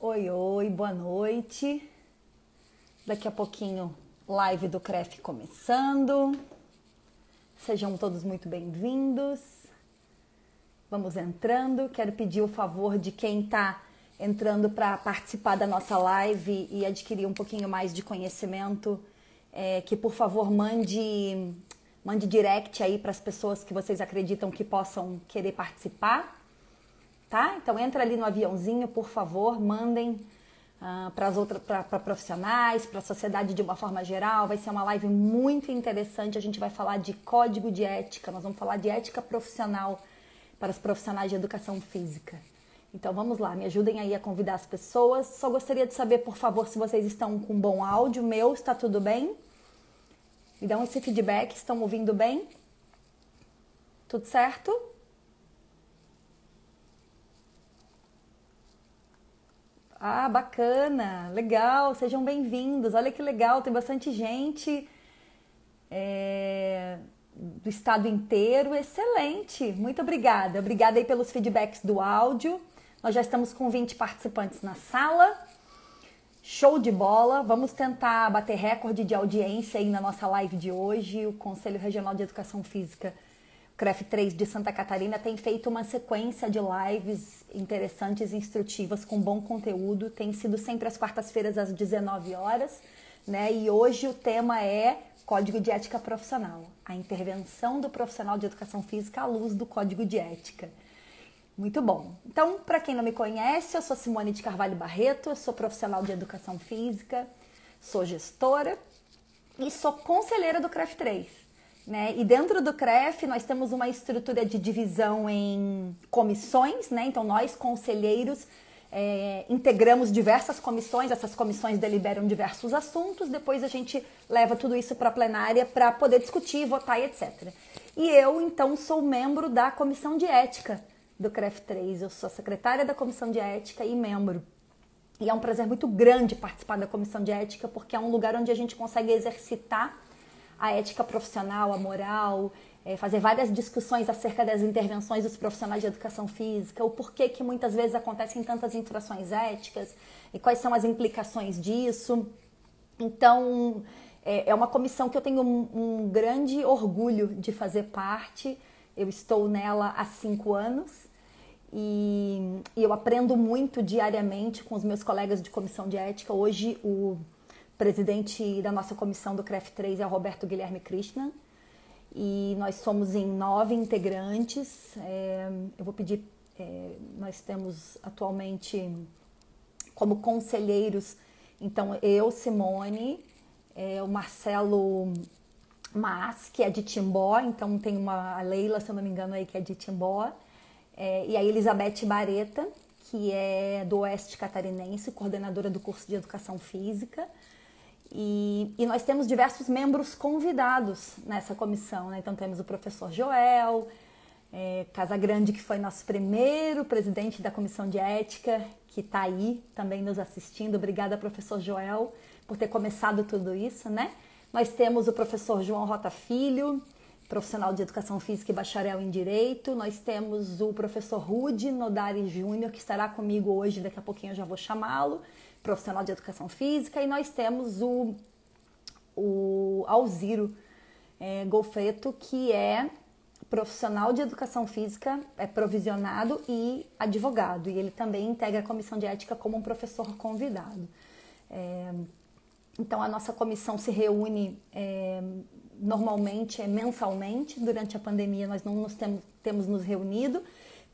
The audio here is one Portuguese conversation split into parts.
Oi, oi, boa noite. Daqui a pouquinho, live do CREF começando. Sejam todos muito bem-vindos. Vamos entrando. Quero pedir o favor de quem está entrando para participar da nossa live e adquirir um pouquinho mais de conhecimento, é, que por favor mande, mande direct aí para as pessoas que vocês acreditam que possam querer participar tá? Então entra ali no aviãozinho, por favor, mandem uh, para as outras, para profissionais, para a sociedade de uma forma geral. Vai ser uma live muito interessante. A gente vai falar de código de ética. Nós vamos falar de ética profissional para os profissionais de educação física. Então vamos lá, me ajudem aí a convidar as pessoas. Só gostaria de saber, por favor, se vocês estão com bom áudio. Meu, está tudo bem? Me dão esse feedback, estão ouvindo bem? Tudo certo? Ah, bacana, legal, sejam bem-vindos. Olha que legal, tem bastante gente é, do estado inteiro, excelente. Muito obrigada. Obrigada aí pelos feedbacks do áudio. Nós já estamos com 20 participantes na sala. Show de bola! Vamos tentar bater recorde de audiência aí na nossa live de hoje. O Conselho Regional de Educação Física CREF 3 de Santa Catarina tem feito uma sequência de lives interessantes e instrutivas com bom conteúdo. Tem sido sempre às quartas-feiras às 19 horas, né? E hoje o tema é Código de Ética Profissional, a intervenção do profissional de educação física à luz do Código de Ética. Muito bom. Então, para quem não me conhece, eu sou Simone de Carvalho Barreto, eu sou profissional de educação física, sou gestora e sou conselheira do CREF 3. Né? E dentro do CREF nós temos uma estrutura de divisão em comissões, né? então nós conselheiros é, integramos diversas comissões, essas comissões deliberam diversos assuntos, depois a gente leva tudo isso para a plenária para poder discutir, votar e etc. E eu, então, sou membro da comissão de ética do CREF 3, eu sou secretária da comissão de ética e membro. E é um prazer muito grande participar da comissão de ética, porque é um lugar onde a gente consegue exercitar a ética profissional, a moral, é, fazer várias discussões acerca das intervenções dos profissionais de educação física, o porquê que muitas vezes acontecem tantas infrações éticas e quais são as implicações disso. Então, é, é uma comissão que eu tenho um, um grande orgulho de fazer parte. Eu estou nela há cinco anos e, eu aprendo muito diariamente com os meus colegas de comissão de ética. Hoje, o presidente da nossa comissão do CREF 3 é o Roberto Guilherme Krishna e nós somos em nove integrantes. É, eu vou pedir, é, nós temos atualmente como conselheiros, então eu, Simone, é, o Marcelo Mas, que é de Timbó, então tem uma Leila, se eu não me engano, aí que é de Timbó, é, e a Elizabeth Bareta, que é do Oeste Catarinense, coordenadora do curso de Educação Física. E, e, nós temos diversos membros convidados nessa comissão. Né? Então temos o professor Joel é, Casagrande, que foi nosso primeiro presidente da comissão de ética, que está aí também nos assistindo. Obrigada, professor Joel, por ter começado tudo isso. Né? Nós temos o professor João Rota Filho, profissional de educação física e bacharel em direito. Nós temos o professor Rude Nodari Júnior, que estará comigo hoje, daqui a pouquinho eu já vou chamá-lo profissional de educação física, e nós temos o, o Alziro é, Golfeto, que é profissional de educação física, é provisionado e advogado, e ele também integra a comissão de ética como um professor convidado. É, então, a nossa comissão se reúne é, normalmente, é mensalmente. Durante a pandemia, nós não nos temos, temos nos reunido,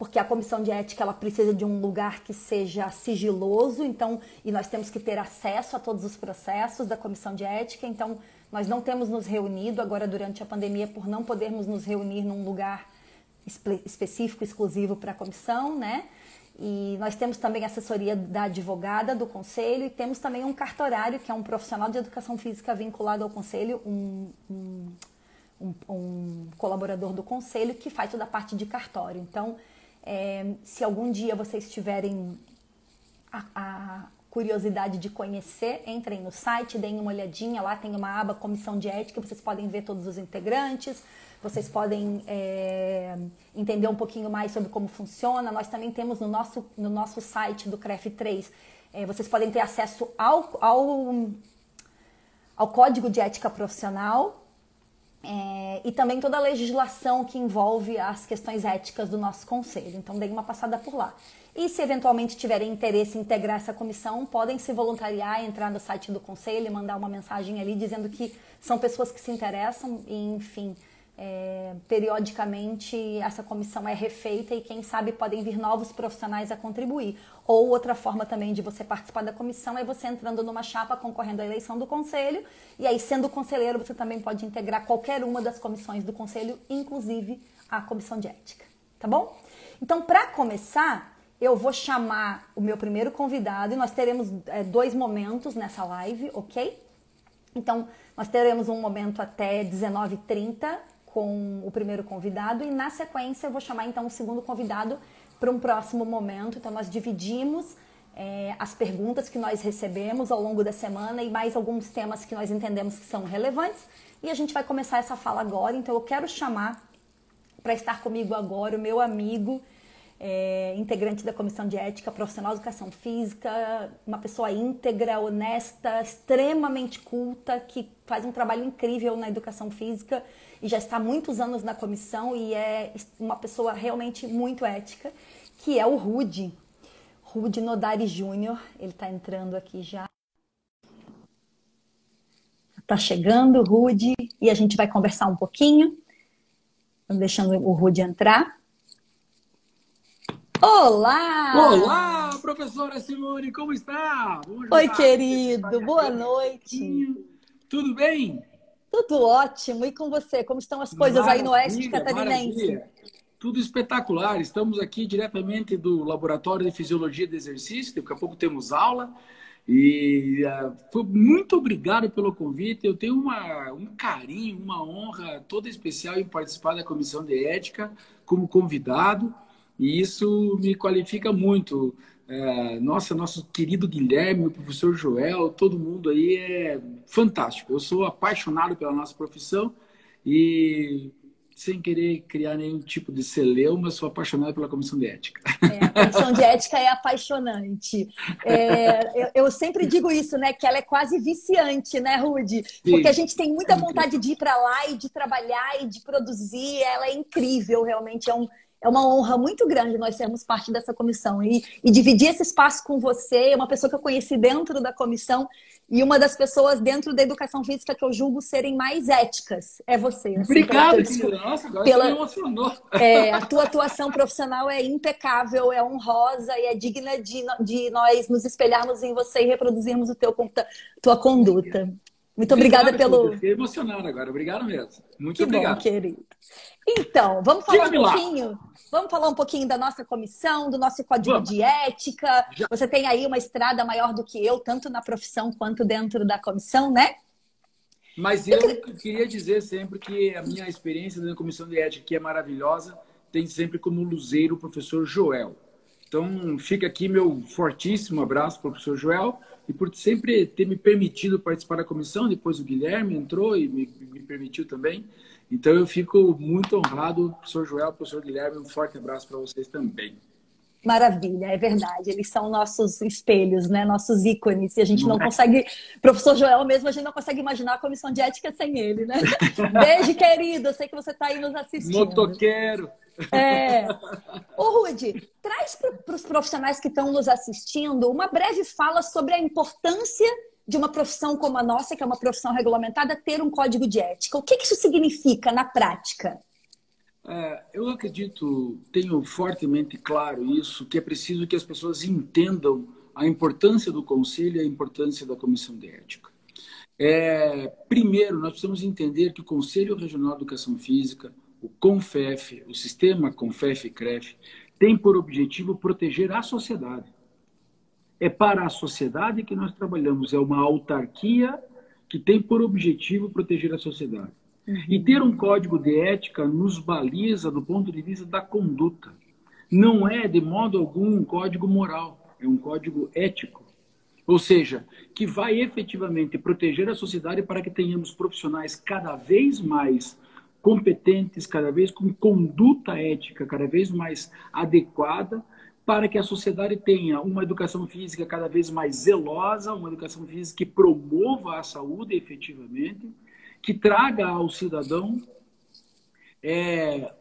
porque a comissão de ética ela precisa de um lugar que seja sigiloso, então, e nós temos que ter acesso a todos os processos da comissão de ética, então nós não temos nos reunido agora durante a pandemia por não podermos nos reunir num lugar específico, exclusivo para a comissão, né? E nós temos também assessoria da advogada do conselho e temos também um cartorário, que é um profissional de educação física vinculado ao conselho, um, um, um, um colaborador do conselho que faz toda a parte de cartório. Então, é, se algum dia vocês tiverem a, a curiosidade de conhecer, entrem no site, deem uma olhadinha. Lá tem uma aba Comissão de Ética, vocês podem ver todos os integrantes, vocês podem é, entender um pouquinho mais sobre como funciona. Nós também temos no nosso, no nosso site do CREF 3, é, vocês podem ter acesso ao, ao, ao Código de Ética Profissional, é, e também toda a legislação que envolve as questões éticas do nosso conselho. Então, deem uma passada por lá. E se eventualmente tiverem interesse em integrar essa comissão, podem se voluntariar, entrar no site do conselho mandar uma mensagem ali dizendo que são pessoas que se interessam e, enfim, é, periodicamente essa comissão é refeita e quem sabe podem vir novos profissionais a contribuir. Ou outra forma também de você participar da comissão é você entrando numa chapa concorrendo à eleição do conselho e aí sendo conselheiro você também pode integrar qualquer uma das comissões do conselho, inclusive a comissão de ética, tá bom? Então, para começar, eu vou chamar o meu primeiro convidado e nós teremos é, dois momentos nessa live, ok? Então, nós teremos um momento até 19h30 com o primeiro convidado e na sequência eu vou chamar então o segundo convidado para um próximo momento. Então nós dividimos é, as perguntas que nós recebemos ao longo da semana e mais alguns temas que nós entendemos que são relevantes e a gente vai começar essa fala agora. Então eu quero chamar para estar comigo agora o meu amigo é, integrante da Comissão de Ética Profissional de Educação Física, uma pessoa íntegra, honesta, extremamente culta, que faz um trabalho incrível na educação física e já está há muitos anos na comissão e é uma pessoa realmente muito ética, que é o Rude. Rude Nodari Júnior, ele está entrando aqui já. Está chegando o Rude e a gente vai conversar um pouquinho. Estamos deixando o Rude entrar. Olá! Olá, professora Simone, como está? Oi, querido, boa noite. Tudo bem? Tudo ótimo. E com você? Como estão as coisas maravilha, aí no Oeste Catarinense? Maravilha. Tudo espetacular. Estamos aqui diretamente do Laboratório de Fisiologia do Exercício. Daqui a pouco temos aula. E uh, muito obrigado pelo convite. Eu tenho uma, um carinho, uma honra toda especial em participar da comissão de ética como convidado. E isso me qualifica muito. É, nossa, nosso querido Guilherme, o professor Joel, todo mundo aí é fantástico. Eu sou apaixonado pela nossa profissão e, sem querer criar nenhum tipo de celeuma, sou apaixonado pela comissão de ética. É, a comissão de ética é apaixonante. É, eu, eu, sempre digo isso, né? Que ela é quase viciante, né, Rude? Porque a gente tem muita vontade de ir para lá e de trabalhar e de produzir. Ela é incrível, realmente. É um é uma honra muito grande nós sermos parte dessa comissão e, e, dividir esse espaço com você, é uma pessoa que eu conheci dentro da comissão e uma das pessoas dentro da educação física que eu julgo serem mais éticas é você. Assim, Obrigado, querida. Nossa, agora pela, você me emocionou. É, a tua atuação profissional é impecável, é honrosa e é digna de, de nós nos espelharmos em você e reproduzirmos o teu, tua conduta. Muito obrigada obrigado, pelo. Fiquei emocionado agora. Obrigado mesmo. Muito que obrigado. Bom, querido. Então, vamos falar um pouquinho. Lá. Vamos falar um pouquinho da nossa comissão, do nosso código vamos. de ética. Já. Você tem aí uma estrada maior do que eu, tanto na profissão quanto dentro da comissão, né? Mas eu, eu queria dizer sempre que a minha experiência na comissão de ética, que é maravilhosa, tem sempre como luzeiro o professor Joel. Então, fica aqui meu fortíssimo abraço para o professor Joel e por sempre ter me permitido participar da comissão. Depois o Guilherme entrou e me, me permitiu também. Então eu fico muito honrado, professor Joel, professor Guilherme, um forte abraço para vocês também. Maravilha, é verdade. Eles são nossos espelhos, né? Nossos ícones. E a gente não consegue. Professor Joel mesmo, a gente não consegue imaginar a comissão de ética sem ele, né? Beijo, querido. Eu sei que você está aí nos assistindo. Motoqueiro. É. Ô, Rude, traz para os profissionais que estão nos assistindo uma breve fala sobre a importância de uma profissão como a nossa, que é uma profissão regulamentada, ter um código de ética. O que, que isso significa na prática? É, eu acredito, tenho fortemente claro isso, que é preciso que as pessoas entendam a importância do conselho e a importância da comissão de ética. É, primeiro, nós precisamos entender que o Conselho Regional de Educação Física, o CONFEF, o sistema CONFEF-CREF, tem por objetivo proteger a sociedade. É para a sociedade que nós trabalhamos, é uma autarquia que tem por objetivo proteger a sociedade. Uhum. E ter um código de ética nos baliza do ponto de vista da conduta. Não é, de modo algum, um código moral, é um código ético. Ou seja, que vai efetivamente proteger a sociedade para que tenhamos profissionais cada vez mais competentes, cada vez com conduta ética cada vez mais adequada, para que a sociedade tenha uma educação física cada vez mais zelosa, uma educação física que promova a saúde efetivamente, que traga ao cidadão é,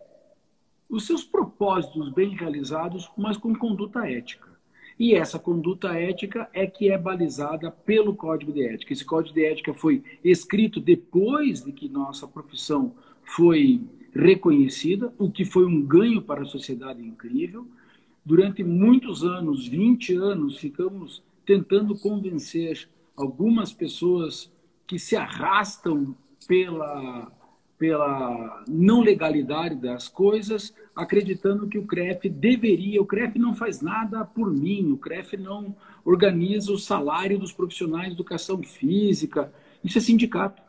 os seus propósitos bem realizados, mas com conduta ética. E essa conduta ética é que é balizada pelo Código de Ética. Esse Código de Ética foi escrito depois de que nossa profissão foi reconhecida, o que foi um ganho para a sociedade incrível. Durante muitos anos, 20 anos, ficamos tentando convencer algumas pessoas que se arrastam pela pela não legalidade das coisas, acreditando que o CREF deveria, o CREF não faz nada por mim, o CREF não organiza o salário dos profissionais de educação física, isso é sindicato.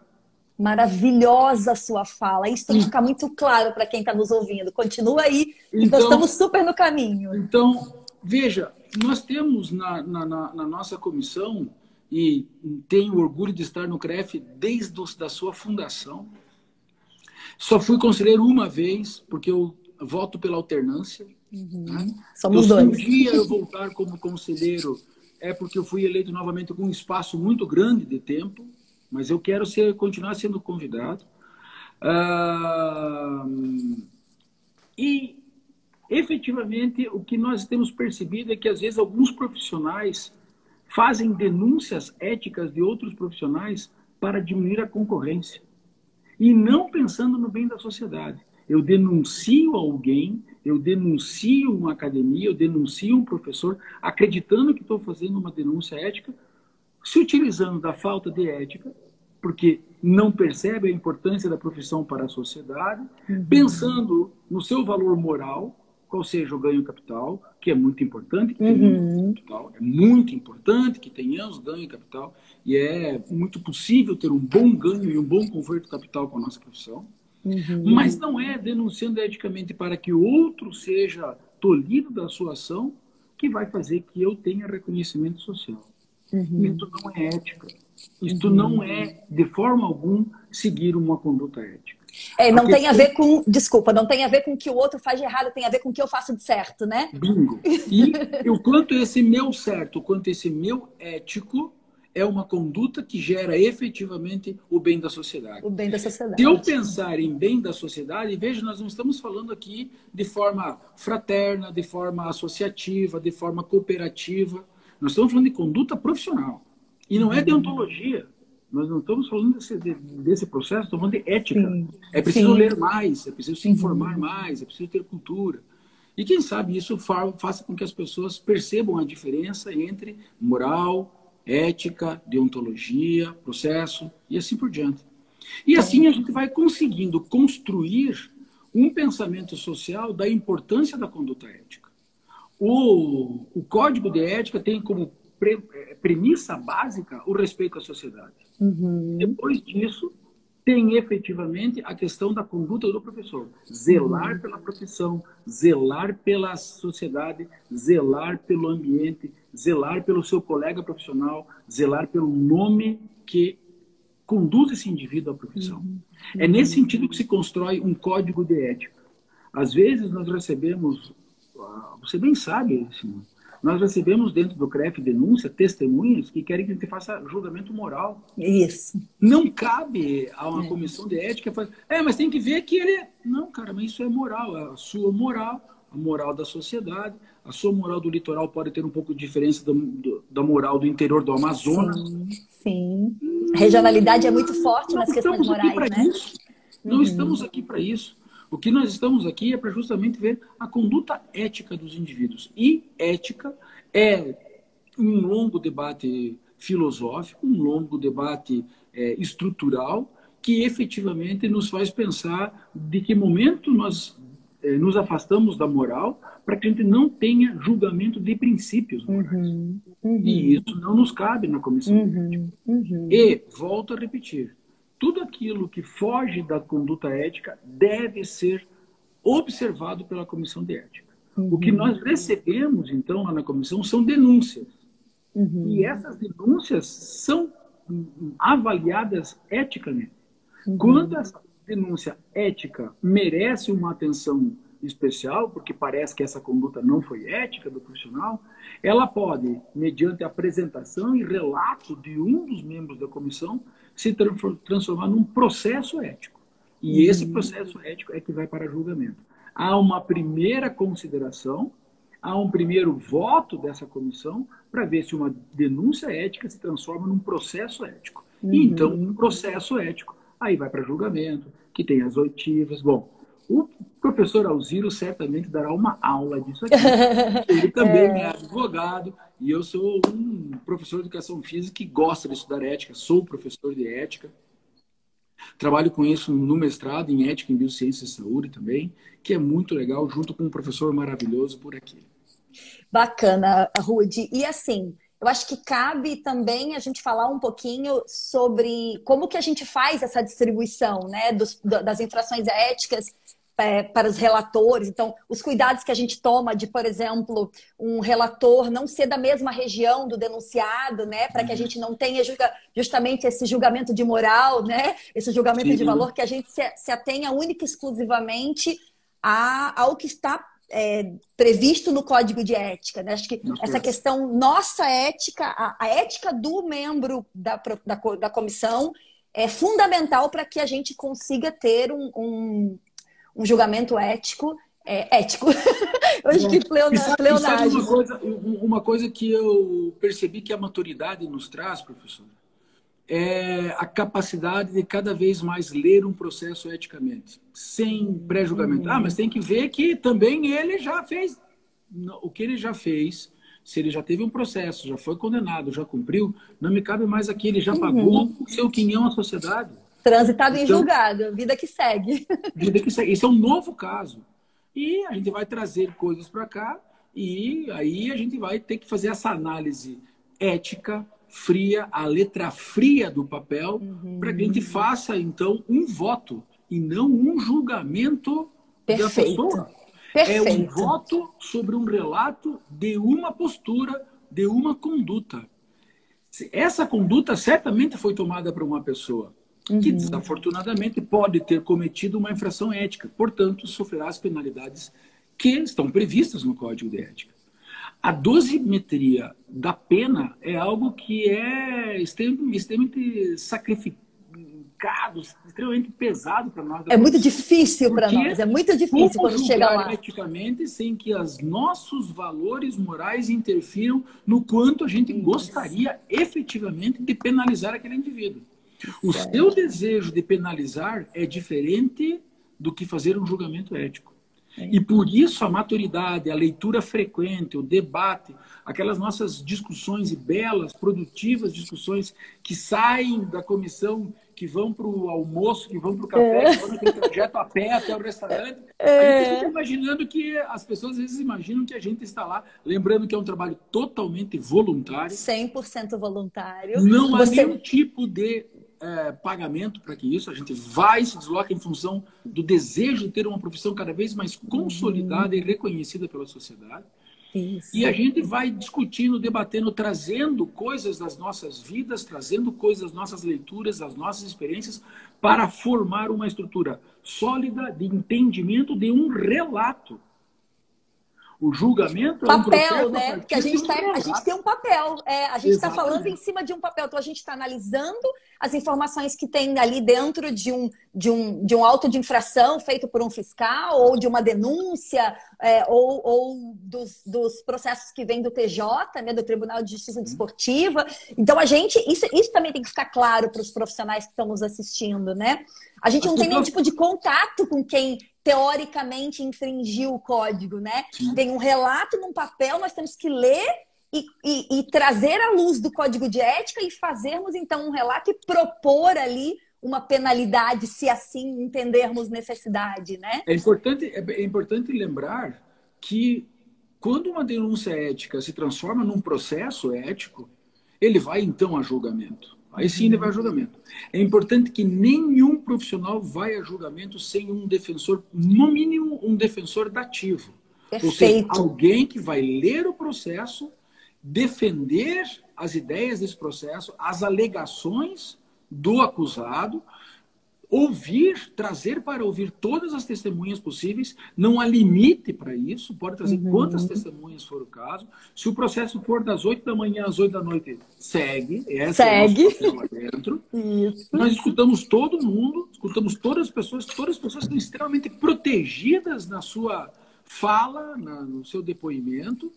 Maravilhosa a sua fala. Isso tem que ficar muito claro para quem está nos ouvindo. Continua aí, então, nós estamos super no caminho. Então, veja, nós temos na, na, na nossa comissão, e tenho orgulho de estar no CREF desde a da sua fundação, só fui conselheiro uma vez, porque eu voto pela alternância. Uhum. Né? Somos então, dois. Se um dia eu voltar como conselheiro, é porque eu fui eleito novamente com um espaço muito grande de tempo, mas eu quero ser, continuar sendo convidado. Ah, e, efetivamente, o que nós temos percebido é que, às vezes, alguns profissionais fazem denúncias éticas de outros profissionais para diminuir a concorrência e não pensando no bem da sociedade. Eu denuncio alguém, eu denuncio uma academia, eu denuncio um professor, acreditando que estou fazendo uma denúncia ética, se utilizando da falta de ética, porque não percebe a importância da profissão para a sociedade, uhum. pensando no seu valor moral, qual seja o ganho capital, que é muito importante que uhum. capital, é muito importante que tenhamos ganho capital, e é muito possível ter um bom ganho e um bom conforto capital com a nossa profissão, uhum. mas não é denunciando eticamente para que o outro seja tolhido da sua ação que vai fazer que eu tenha reconhecimento social. Uhum. Isso não é ética. Isto uhum. não é, de forma alguma, seguir uma conduta ética. É, não tem a ver com, desculpa, não tem a ver com o que o outro faz de errado, tem a ver com o que eu faço de certo, né? Bingo. E o quanto esse meu certo, o quanto esse meu ético é uma conduta que gera efetivamente o bem da sociedade. O bem da sociedade. Se eu pensar em bem da sociedade, veja, nós não estamos falando aqui de forma fraterna, de forma associativa, de forma cooperativa. Nós estamos falando de conduta profissional. E não é deontologia. Nós não estamos falando desse, desse processo, estamos falando de ética. Sim. É preciso Sim. ler mais, é preciso se informar mais, é preciso ter cultura. E quem sabe isso faça com que as pessoas percebam a diferença entre moral, ética, deontologia, processo e assim por diante. E assim a gente vai conseguindo construir um pensamento social da importância da conduta ética. O, o código de ética tem como pre, é, premissa básica o respeito à sociedade. Uhum. Depois disso, tem efetivamente a questão da conduta do professor. Zelar uhum. pela profissão, zelar pela sociedade, zelar pelo ambiente, zelar pelo seu colega profissional, zelar pelo nome que conduz esse indivíduo à profissão. Uhum. É nesse sentido que se constrói um código de ética. Às vezes nós recebemos, você bem sabe, assim, nós recebemos dentro do CREF denúncia, testemunhas que querem que a gente faça julgamento moral. Isso. Não cabe a uma é. comissão de ética fazer, é, mas tem que ver que ele. Não, cara, mas isso é moral, é a sua moral, a moral da sociedade, a sua moral do litoral pode ter um pouco de diferença do, do, da moral do interior do Amazonas. Sim. sim. A regionalidade é muito forte nas questões morais, né? Isso. Não uhum. estamos aqui para isso. O que nós estamos aqui é para justamente ver a conduta ética dos indivíduos. E ética é um longo debate filosófico, um longo debate é, estrutural, que efetivamente nos faz pensar de que momento nós é, nos afastamos da moral para que a gente não tenha julgamento de princípios morais. Uhum, uhum. E isso não nos cabe na comissão uhum, uhum, E, volto a repetir, tudo aquilo que foge da conduta ética deve ser observado pela comissão de ética. O que uhum. nós recebemos, então, lá na comissão são denúncias. Uhum. E essas denúncias são avaliadas eticamente. Uhum. Quando essa denúncia ética merece uma atenção especial, porque parece que essa conduta não foi ética do profissional, ela pode, mediante apresentação e relato de um dos membros da comissão, se transformar num processo ético. E uhum. esse processo ético é que vai para julgamento. Há uma primeira consideração, há um primeiro voto dessa comissão para ver se uma denúncia ética se transforma num processo ético. Uhum. E então, um processo ético, aí vai para julgamento, que tem as oitivas. Bom, o professor Alziro certamente dará uma aula disso aqui. Ele também é. é advogado e eu sou um professor de educação física que gosta de estudar ética, sou professor de ética. Trabalho com isso no mestrado em ética em biociência e saúde também, que é muito legal, junto com um professor maravilhoso por aqui. Bacana, Rude. E assim, eu acho que cabe também a gente falar um pouquinho sobre como que a gente faz essa distribuição né, dos, das infrações éticas é, para os relatores. Então, os cuidados que a gente toma de, por exemplo, um relator não ser da mesma região do denunciado, né? Para que a uhum. gente não tenha julga, justamente esse julgamento de moral, né? Esse julgamento Sim. de valor, que a gente se, se atenha única e exclusivamente a, ao que está é, previsto no código de ética. Né? Acho que essa questão, nossa ética, a, a ética do membro da, da, da, comissão é fundamental para que a gente consiga ter um, um, um julgamento ético. É, ético. eu acho que pleonagem. Uma coisa, uma coisa que eu percebi que a maturidade nos traz, professor, é a capacidade de cada vez mais ler um processo eticamente, sem pré-julgamento. Ah, mas tem que ver que também ele já fez o que ele já fez. Se ele já teve um processo, já foi condenado, já cumpriu, não me cabe mais aqui, ele já uhum. pagou o seu quinhão à sociedade. Transitado então, em julgado, vida que segue. Vida que segue. Isso é um novo caso. E a gente vai trazer coisas para cá e aí a gente vai ter que fazer essa análise ética, fria, a letra fria do papel, uhum. para que a gente faça, então, um voto e não um julgamento Perfeito. da pessoa. Perfeito. É um voto sobre um relato de uma postura, de uma conduta. Essa conduta certamente foi tomada por uma pessoa uhum. que, desafortunadamente, pode ter cometido uma infração ética, portanto, sofrerá as penalidades que estão previstas no Código de Ética. A dosimetria da pena é algo que é extremamente sacrificado, extremamente pesado para nós. É muito difícil para nós, é muito difícil quando chega lá. eticamente sem que os nossos valores morais interfiram no quanto a gente Isso. gostaria efetivamente de penalizar aquele indivíduo. O seu desejo de penalizar é diferente do que fazer um julgamento ético. E por isso a maturidade, a leitura frequente, o debate, aquelas nossas discussões e belas, produtivas discussões que saem da comissão, que vão para o almoço, que vão para o café, é. que vão naquele trajeto a pé até o restaurante. É. A gente fica imaginando que as pessoas às vezes imaginam que a gente está lá, lembrando que é um trabalho totalmente voluntário. 100% voluntário. Não Você... há nenhum tipo de é, pagamento para que isso, a gente vai se desloca em função do desejo de ter uma profissão cada vez mais consolidada uhum. e reconhecida pela sociedade. Isso. E a gente vai discutindo, debatendo, trazendo coisas das nossas vidas, trazendo coisas das nossas leituras, das nossas experiências, para formar uma estrutura sólida de entendimento de um relato o julgamento papel, é um né? Porque a gente, tá, a gente tem um papel. É, a gente está falando em cima de um papel. Então a gente está analisando as informações que tem ali dentro de um, de um, de um auto de infração feito por um fiscal, ou de uma denúncia, é, ou, ou dos, dos, processos que vêm do TJ, né, do Tribunal de Justiça Desportiva. Então a gente, isso, isso também tem que ficar claro para os profissionais que estão nos assistindo, né? A gente não tem nenhum tipo de contato com quem teoricamente infringiu o código, né? Tem um relato num papel, nós temos que ler e, e, e, trazer à luz do código de ética e fazermos então um relato e propor ali uma penalidade, se assim entendermos necessidade, né? É importante, é importante lembrar que quando uma denúncia ética se transforma num processo ético, ele vai então a julgamento. Aí sim ele vai a julgamento. É importante que nenhum profissional vai a julgamento sem um defensor, no mínimo um defensor dativo. Perfeito. Ou seja, alguém que vai ler o processo defender as ideias desse processo, as alegações do acusado, ouvir, trazer para ouvir todas as testemunhas possíveis, não há limite para isso, pode trazer uhum. quantas testemunhas for o caso. Se o processo for das 8 da manhã às 8 da noite, segue, essa segue. é lá dentro. Isso. Nós escutamos todo mundo, escutamos todas as pessoas, todas as pessoas estão extremamente protegidas na sua fala, na, no seu depoimento.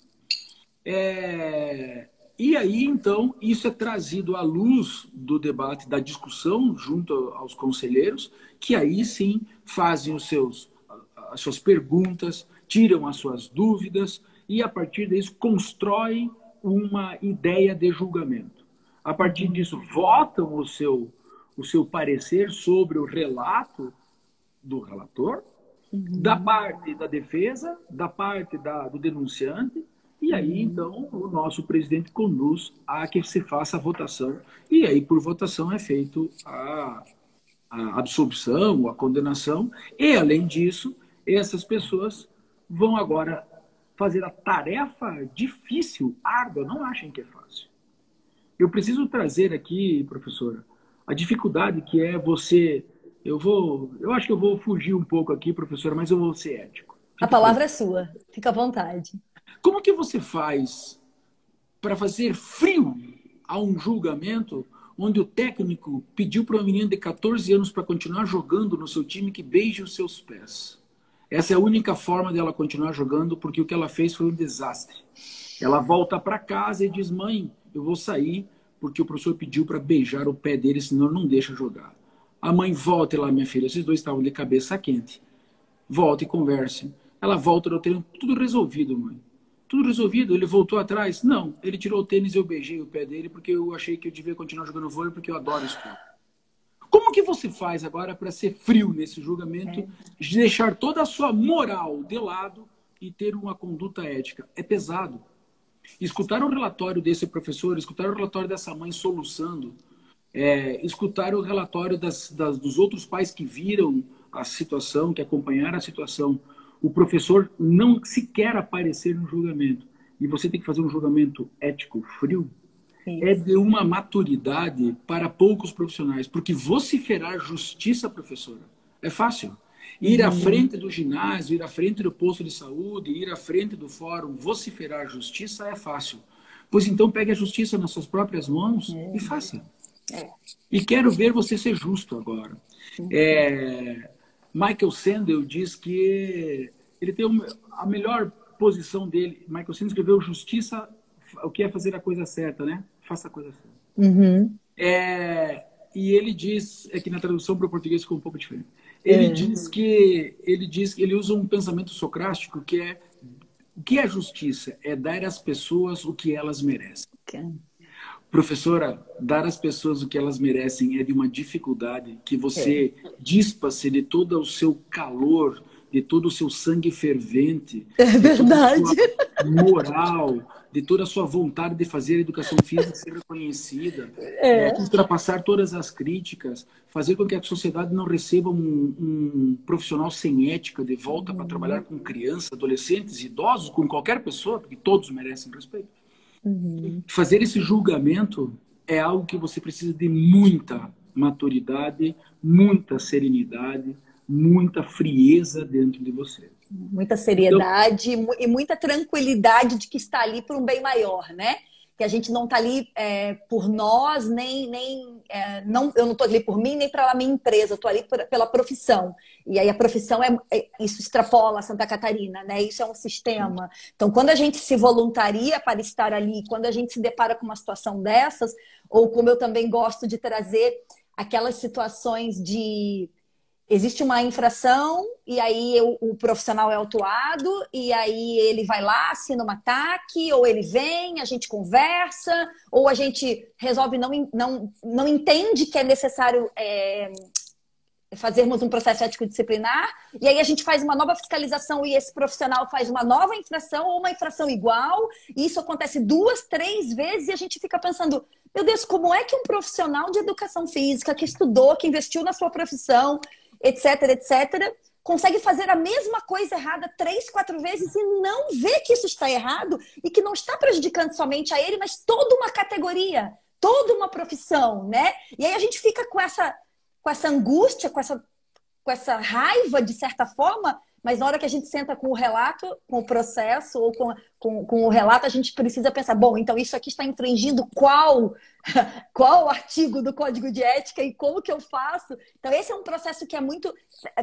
É, e aí, então, isso é trazido à luz do debate, da discussão junto aos conselheiros, que aí sim fazem os seus, as suas perguntas, tiram as suas dúvidas e, a partir disso, constroem uma ideia de julgamento. A partir disso, votam o seu, o seu parecer sobre o relato do relator, uhum. da parte da defesa, da parte da, do denunciante e aí, então, o nosso presidente conduz a que se faça a votação. E aí, por votação, é feito a, a a condenação. E, além disso, essas pessoas vão agora fazer a tarefa difícil, árdua. Não achem que é fácil. Eu preciso trazer aqui, professora, a dificuldade que é você. Eu vou. Eu acho que eu vou fugir um pouco aqui, professora, mas eu vou ser ético. A palavra é sua. Fica à vontade. Como que você faz para fazer frio a um julgamento onde o técnico pediu para uma menina de 14 anos para continuar jogando no seu time que beije os seus pés? Essa é a única forma dela continuar jogando, porque o que ela fez foi um desastre. Ela volta para casa e diz: Mãe, eu vou sair porque o professor pediu para beijar o pé dele, senão não deixa jogar. A mãe volta lá, minha filha, esses dois estavam de cabeça quente. Volta e converse. Ela volta no treino, tudo resolvido, mãe. Tudo resolvido, ele voltou atrás? Não, ele tirou o tênis e eu beijei o pé dele porque eu achei que eu devia continuar jogando vôlei porque eu adoro esporte. Como que você faz agora para ser frio nesse julgamento, é. deixar toda a sua moral de lado e ter uma conduta ética? É pesado. Escutar o relatório desse professor, escutar o relatório dessa mãe soluçando, é, escutar o relatório das, das, dos outros pais que viram a situação, que acompanharam a situação, o professor não sequer aparecer no julgamento e você tem que fazer um julgamento ético frio, Isso. é de uma maturidade para poucos profissionais, porque vociferar justiça, professora, é fácil. Ir à uhum. frente do ginásio, ir à frente do posto de saúde, ir à frente do fórum, vociferar justiça é fácil. Pois então pegue a justiça nas suas próprias mãos é. e faça. É. E quero ver você ser justo agora. Uhum. É, Michael Sandel diz que ele tem a melhor posição dele. Michael Sandel escreveu Justiça, o que é fazer a coisa certa, né? Faça a coisa certa. Uhum. É, e ele diz, é que na tradução para o português ficou um pouco diferente. Ele é. diz que ele diz que ele usa um pensamento socrático que é o que é justiça? É dar às pessoas o que elas merecem. Okay. Professora, dar às pessoas o que elas merecem é de uma dificuldade que você é. dispa-se de todo o seu calor, de todo o seu sangue fervente. É verdade. moral, de toda a sua vontade de fazer a educação física ser reconhecida, é. É, ultrapassar todas as críticas, fazer com que a sociedade não receba um, um profissional sem ética de volta para trabalhar com crianças, adolescentes, idosos, com qualquer pessoa, porque todos merecem respeito. Uhum. Fazer esse julgamento é algo que você precisa de muita maturidade, muita serenidade, muita frieza dentro de você. Muita seriedade então, e muita tranquilidade de que está ali por um bem maior, né? Que a gente não está ali é, por nós, nem, nem é, não, eu não estou ali por mim, nem para a minha empresa, eu estou ali por, pela profissão. E aí a profissão é, é, isso extrapola Santa Catarina, né? Isso é um sistema. Então, quando a gente se voluntaria para estar ali, quando a gente se depara com uma situação dessas, ou como eu também gosto de trazer aquelas situações de existe uma infração e aí o, o, profissional é autuado e aí ele vai lá, assina um ataque, ou ele vem, a gente conversa, ou a gente resolve não, não, não entende que é necessário é, fazermos um processo ético disciplinar, e aí a gente faz uma nova fiscalização e esse profissional faz uma nova infração ou uma infração igual, e isso acontece duas, três vezes, e a gente fica pensando, meu Deus, como é que um profissional de educação física que estudou, que investiu na sua profissão, etc, etc, consegue fazer a mesma coisa errada três, quatro vezes e não vê que isso está errado e que não está prejudicando somente a ele, mas toda uma categoria, toda uma profissão, né? E aí a gente fica com essa, com essa angústia, com essa, com essa raiva, de certa forma, mas na hora que a gente senta com o relato, com o processo ou com, com, com o relato, a gente precisa pensar, bom, então isso aqui está infringindo qual qual artigo do código de ética e como que eu faço. Então esse é um processo que é muito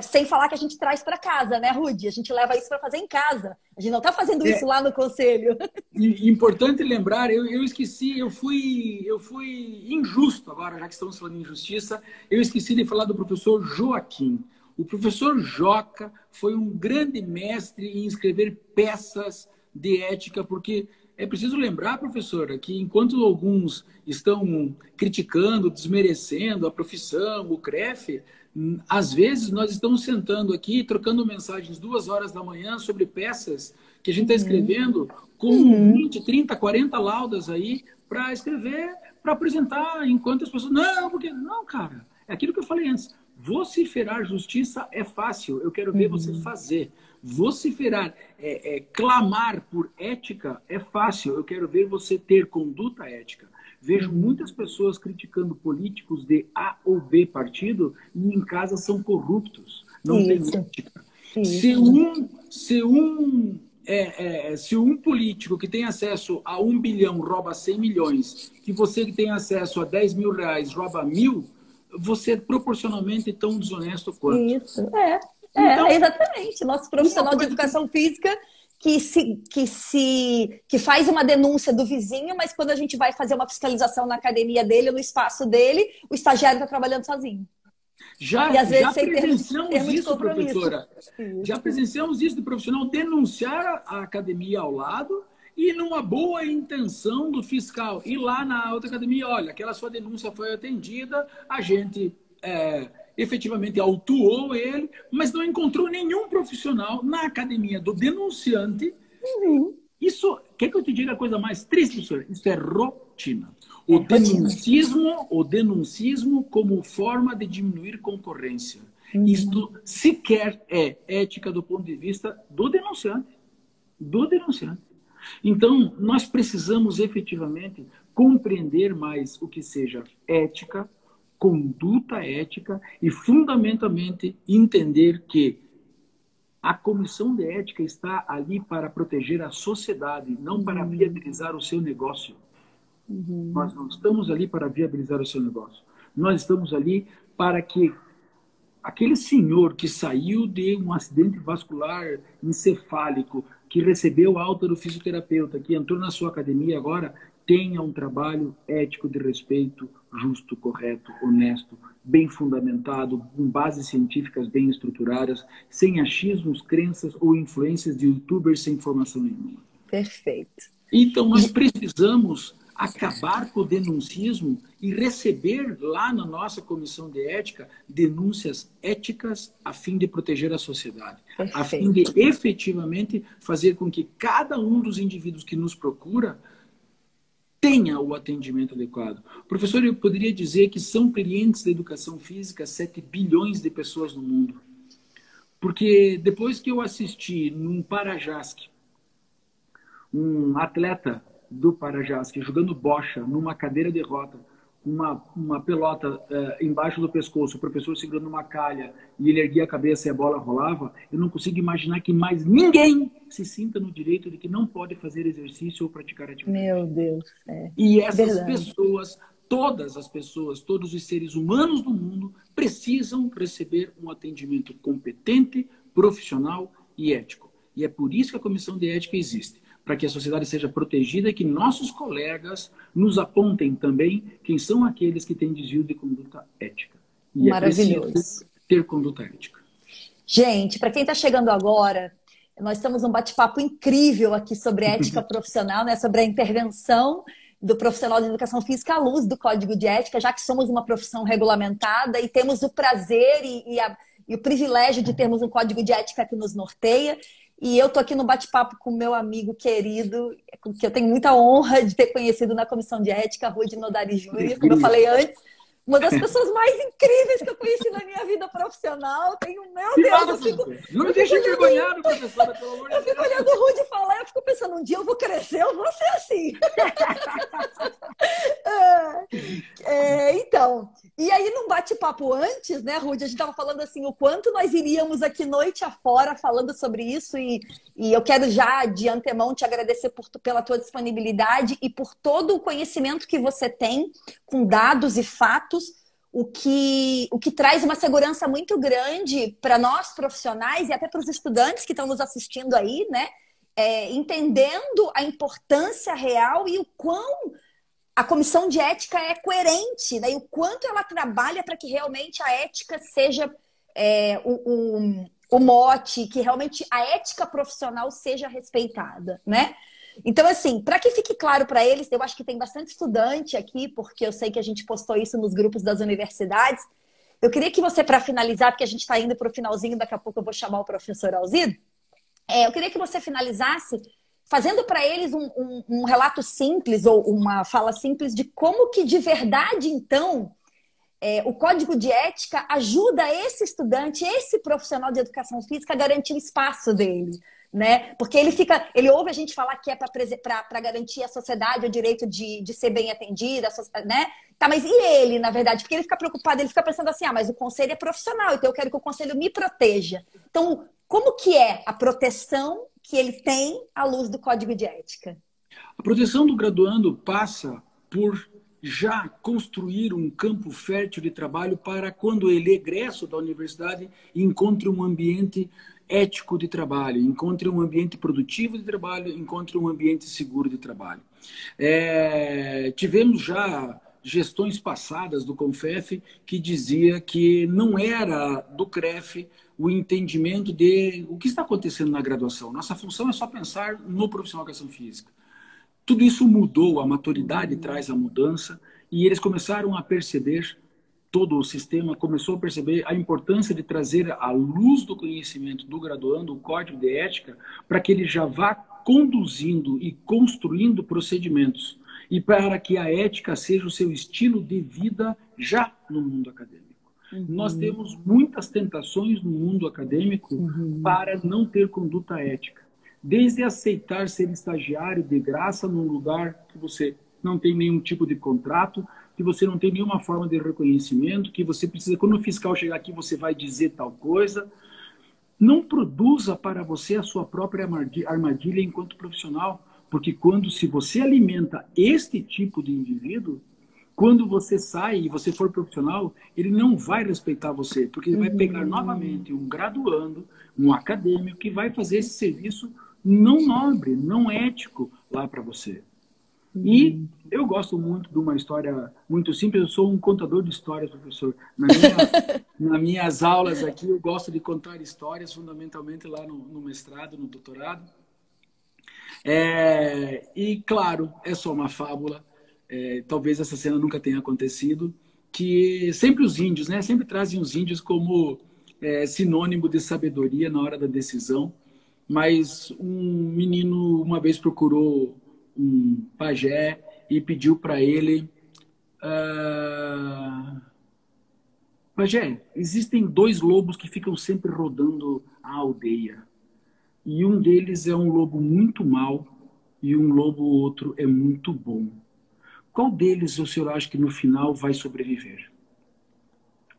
sem falar que a gente traz para casa, né, Rudy? A gente leva isso para fazer em casa. A gente não está fazendo é, isso lá no conselho. Importante lembrar, eu, eu esqueci, eu fui eu fui injusto agora, já que estamos falando em injustiça, eu esqueci de falar do professor Joaquim. O professor Joca foi um grande mestre em escrever peças de ética, porque é preciso lembrar, professora, que enquanto alguns estão criticando, desmerecendo a profissão, o CREF, às vezes nós estamos sentando aqui, trocando mensagens duas horas da manhã sobre peças que a gente está escrevendo com uhum. 20, 30, 40 laudas aí para escrever, para apresentar, enquanto as pessoas. Não, porque. Não, cara. É aquilo que eu falei antes. Vociferar justiça é fácil, eu quero ver uhum. você fazer. Vociferar, é, é, clamar por ética é fácil, eu quero ver você ter conduta ética. Vejo uhum. muitas pessoas criticando políticos de A ou B partido e em casa são corruptos, não Isso. tem ética. Isso. Se um, se um é, é, se um político que tem acesso a um bilhão rouba 100 milhões, que você que tem acesso a 10 mil reais rouba mil, você é proporcionalmente tão desonesto quanto. Isso, é. É, então, exatamente. Nosso profissional de educação física que se, que se que faz uma denúncia do vizinho, mas quando a gente vai fazer uma fiscalização na academia dele, no espaço dele, o estagiário está trabalhando sozinho. Já, e às vezes já presenciamos termos, isso, professora. Isso. Já presenciamos isso do profissional denunciar a academia ao lado e numa boa intenção do fiscal ir lá na outra academia, olha, aquela sua denúncia foi atendida, a gente é, efetivamente autuou ele, mas não encontrou nenhum profissional na academia do denunciante. Uhum. Isso, quer que eu te diga a coisa mais triste, professor? Isso é rotina. O é denuncismo, o denuncismo como forma de diminuir concorrência. Uhum. Isto sequer é ética do ponto de vista do denunciante. Do denunciante. Então, nós precisamos efetivamente compreender mais o que seja ética, conduta ética e, fundamentalmente, entender que a comissão de ética está ali para proteger a sociedade, não para uhum. viabilizar o seu negócio. Uhum. Nós não estamos ali para viabilizar o seu negócio. Nós estamos ali para que aquele senhor que saiu de um acidente vascular encefálico que recebeu alta do fisioterapeuta, que entrou na sua academia agora, tenha um trabalho ético de respeito, justo, correto, honesto, bem fundamentado, com bases científicas bem estruturadas, sem achismos, crenças ou influências de youtubers sem informação nenhuma. Perfeito. Então, nós precisamos acabar com o denuncismo e receber lá na nossa comissão de ética denúncias éticas a fim de proteger a sociedade, Perfeito. a fim de efetivamente fazer com que cada um dos indivíduos que nos procura tenha o atendimento adequado. Professor, eu poderia dizer que são clientes da educação física 7 bilhões de pessoas no mundo. Porque depois que eu assisti num Parajasque, um atleta do Parajasque jogando bocha numa cadeira de rota, uma, uma pelota uh, embaixo do pescoço, o professor segurando uma calha e ele erguia a cabeça e a bola rolava, eu não consigo imaginar que mais ninguém se sinta no direito de que não pode fazer exercício ou praticar atividade. Meu Deus. É. E essas Verdade. pessoas, todas as pessoas, todos os seres humanos do mundo precisam receber um atendimento competente, profissional e ético. E é por isso que a comissão de ética existe para que a sociedade seja protegida e que nossos colegas nos apontem também quem são aqueles que têm desvio de conduta ética. E é Maravilhoso. É ter conduta ética. Gente, para quem está chegando agora, nós estamos num bate-papo incrível aqui sobre ética profissional, né? sobre a intervenção do profissional de educação física à luz do código de ética, já que somos uma profissão regulamentada e temos o prazer e, e, a, e o privilégio de termos um código de ética que nos norteia. E eu tô aqui no bate-papo com meu amigo querido, que eu tenho muita honra de ter conhecido na comissão de ética, Rui de Nodari Júnior, como eu falei antes, Uma das pessoas mais incríveis que eu conheci na minha vida profissional. Tenho, meu Deus, eu fico, não me deixe envergonhado, professora, pelo amor de Deus. Eu fico olhando o Rude falar, eu fico pensando, um dia eu vou crescer, eu vou ser assim. é, então, e aí num bate-papo antes, né, Rude, a gente estava falando assim, o quanto nós iríamos aqui noite afora falando sobre isso e, e eu quero já de antemão te agradecer por, pela tua disponibilidade e por todo o conhecimento que você tem com dados e fatos o que, o que traz uma segurança muito grande para nós profissionais e até para os estudantes que estão nos assistindo aí, né? É, entendendo a importância real e o quão a comissão de ética é coerente, né? E o quanto ela trabalha para que realmente a ética seja é, o, o, o mote, que realmente a ética profissional seja respeitada, né? Então, assim, para que fique claro para eles, eu acho que tem bastante estudante aqui, porque eu sei que a gente postou isso nos grupos das universidades. Eu queria que você, para finalizar, porque a gente está indo para o finalzinho, daqui a pouco eu vou chamar o professor Alzido, é, eu queria que você finalizasse fazendo para eles um, um, um, relato simples ou uma fala simples de como que de verdade, então, é, o código de ética ajuda esse estudante, esse profissional de educação física a garantir o espaço dele né? Porque ele fica, ele ouve a gente falar que é para garantir a sociedade o direito de, de ser bem atendida, né? Tá, mas e ele, na verdade? Porque ele fica preocupado, ele fica pensando assim, ah, mas o conselho é profissional, então eu quero que o conselho me proteja. Então, como que é a proteção que ele tem à luz do código de ética? A proteção do graduando passa por já construir um campo fértil de trabalho para quando ele egressa da universidade encontre um ambiente ético de trabalho, encontre um ambiente produtivo de trabalho, encontre um ambiente seguro de trabalho. É, tivemos já gestões passadas do Confef que dizia que não era do CREF o entendimento de o que está acontecendo na graduação. Nossa função é só pensar no profissional de educação física. Tudo isso mudou, a maturidade traz a mudança e eles começaram a perceber todo o sistema começou a perceber a importância de trazer à luz do conhecimento do graduando o código de ética para que ele já vá conduzindo e construindo procedimentos e para que a ética seja o seu estilo de vida já no mundo acadêmico. Uhum. Nós temos muitas tentações no mundo acadêmico uhum. para não ter conduta ética. Desde aceitar ser estagiário de graça num lugar que você não tem nenhum tipo de contrato, que você não tem nenhuma forma de reconhecimento, que você precisa, quando o fiscal chegar aqui, você vai dizer tal coisa. Não produza para você a sua própria armadilha enquanto profissional, porque quando se você alimenta este tipo de indivíduo, quando você sai e você for profissional, ele não vai respeitar você, porque ele vai uhum. pegar novamente um graduando, um acadêmico que vai fazer esse serviço não nobre, não ético lá para você. E eu gosto muito de uma história muito simples. Eu sou um contador de histórias, professor. Na minha, nas minhas aulas aqui, eu gosto de contar histórias, fundamentalmente lá no, no mestrado, no doutorado. É, e, claro, é só uma fábula. É, talvez essa cena nunca tenha acontecido. Que sempre os índios, né? Sempre trazem os índios como é, sinônimo de sabedoria na hora da decisão. Mas um menino uma vez procurou um pajé e pediu para ele: uh, Pajé, existem dois lobos que ficam sempre rodando a aldeia. E um deles é um lobo muito mau e um lobo outro é muito bom. Qual deles o senhor acha que no final vai sobreviver?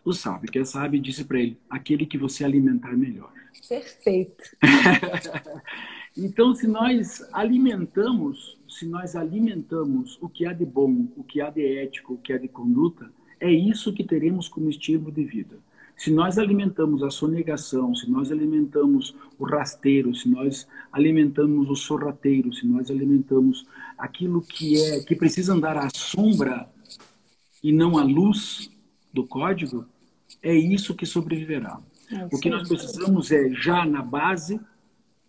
O sábio, que é sábio, disse para ele: aquele que você alimentar melhor. Perfeito. então, se nós alimentamos se nós alimentamos o que há de bom, o que há de ético, o que há de conduta, é isso que teremos como estilo de vida. Se nós alimentamos a sonegação, se nós alimentamos o rasteiro, se nós alimentamos o sorrateiro, se nós alimentamos aquilo que é que precisa andar à sombra e não à luz do código, é isso que sobreviverá. É, o que nós precisamos é já na base,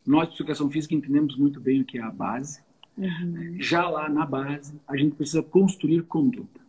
nós de educação física entendemos muito bem o que é a base, Uhum. Já lá na base, a gente precisa construir conduta.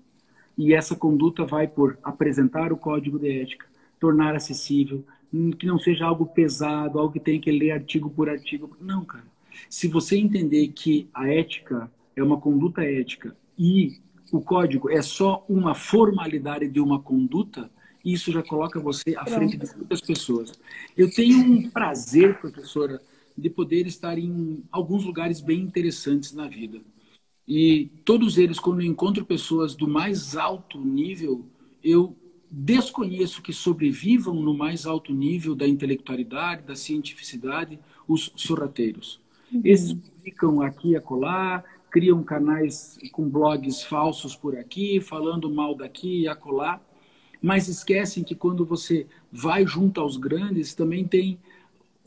E essa conduta vai por apresentar o código de ética, tornar acessível, hum, que não seja algo pesado, algo que tenha que ler artigo por artigo. Não, cara. Se você entender que a ética é uma conduta ética e o código é só uma formalidade de uma conduta, isso já coloca você à frente de muitas pessoas. Eu tenho um prazer, professora, de poder estar em alguns lugares bem interessantes na vida. E todos eles, quando eu encontro pessoas do mais alto nível, eu desconheço que sobrevivam no mais alto nível da intelectualidade, da cientificidade, os sorrateiros. Uhum. Esses publicam aqui e acolá, criam canais com blogs falsos por aqui, falando mal daqui e acolá, mas esquecem que quando você vai junto aos grandes, também tem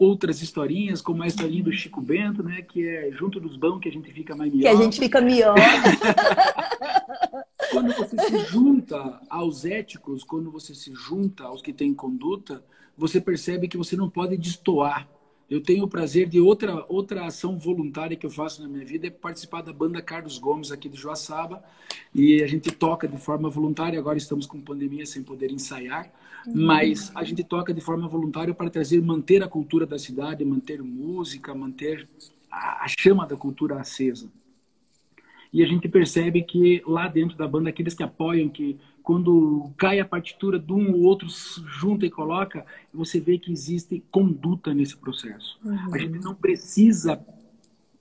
outras historinhas, como a historinha do Chico Bento, né, que é junto dos bons que a gente fica mais melhor. Que a gente fica melhor. quando você se junta aos éticos, quando você se junta aos que têm conduta, você percebe que você não pode destoar. Eu tenho o prazer de outra, outra ação voluntária que eu faço na minha vida é participar da banda Carlos Gomes aqui de Joaçaba. E a gente toca de forma voluntária. Agora estamos com pandemia sem poder ensaiar. Mas a gente toca de forma voluntária para trazer, manter a cultura da cidade, manter música, manter a, a chama da cultura acesa. E a gente percebe que lá dentro da banda, aqueles que apoiam, que quando cai a partitura de um ou outro junta e coloca, você vê que existe conduta nesse processo. Uhum. A gente não precisa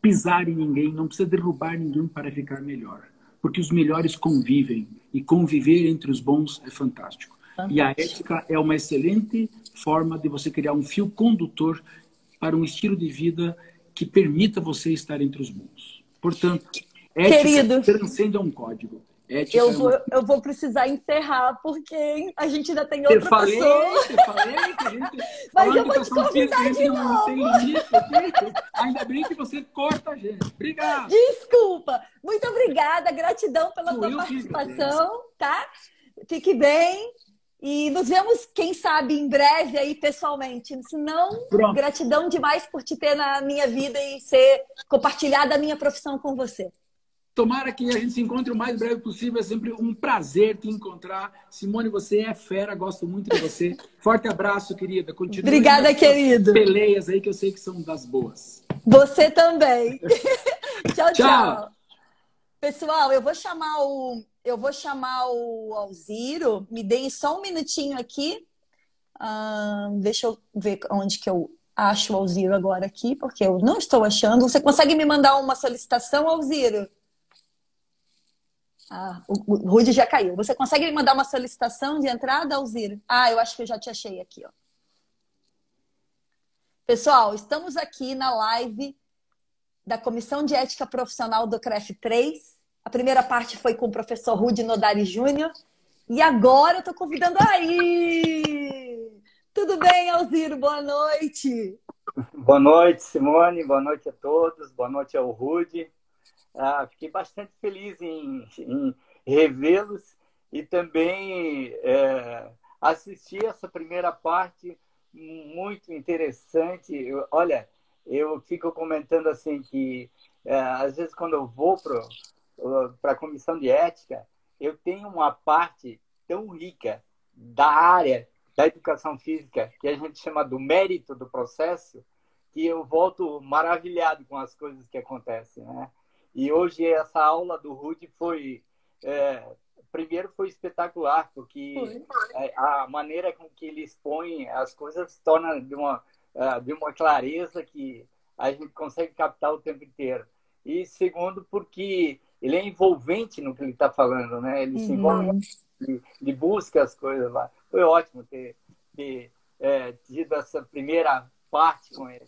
pisar em ninguém, não precisa derrubar ninguém para ficar melhor. Porque os melhores convivem. E conviver entre os bons é fantástico. Fantástico. E a ética é uma excelente forma de você criar um fio condutor para um estilo de vida que permita você estar entre os bons. Portanto, Ética Querido, transcende um código. Ética eu, vou, é eu vou precisar encerrar, porque a gente ainda tem outra eu falei, pessoa. Eu falei que a gente... Mas eu vou te convidar de novo. Ainda bem que você corta a gente. Obrigado. Desculpa. Muito obrigada. Gratidão pela Sou tua participação, tá? Fique bem. E nos vemos, quem sabe, em breve aí pessoalmente. Se não, Pronto. gratidão demais por te ter na minha vida e ser compartilhada a minha profissão com você. Tomara que a gente se encontre o mais breve possível. É sempre um prazer te encontrar. Simone, você é fera, gosto muito de você. Forte abraço, querida. Continue Obrigada, querido. Peleias aí que eu sei que são das boas. Você também. tchau, tchau, tchau. Pessoal, eu vou chamar o eu vou chamar o Alziro. Me deem só um minutinho aqui. deixa eu ver onde que eu acho o Alziro agora aqui, porque eu não estou achando. Você consegue me mandar uma solicitação, Alziro? Ah, o, o Rude já caiu. Você consegue me mandar uma solicitação de entrada, Alzira? Ah, eu acho que eu já te achei aqui, ó. Pessoal, estamos aqui na live da Comissão de Ética Profissional do CREF 3. A primeira parte foi com o professor Rude Nodari Júnior. E agora eu estou convidando aí! Tudo bem, Alziro? Boa noite! Boa noite, Simone. Boa noite a todos. Boa noite ao Rude. Ah, fiquei bastante feliz em, em revê-los e também é, assistir essa primeira parte muito interessante. Eu, olha, eu fico comentando assim que é, às vezes quando eu vou para a comissão de ética, eu tenho uma parte tão rica da área da educação física que a gente chama do mérito do processo que eu volto maravilhado com as coisas que acontecem, né? E hoje essa aula do Rude foi é, primeiro foi espetacular porque. É, a maneira com que ele expõe as coisas se torna de uma é, de uma clareza que a gente consegue captar o tempo inteiro. E segundo porque ele é envolvente no que ele está falando, né? Ele uhum. se envolve, ele, ele, busca as coisas lá. Foi ótimo ter, ter é, tido essa primeira parte com ele.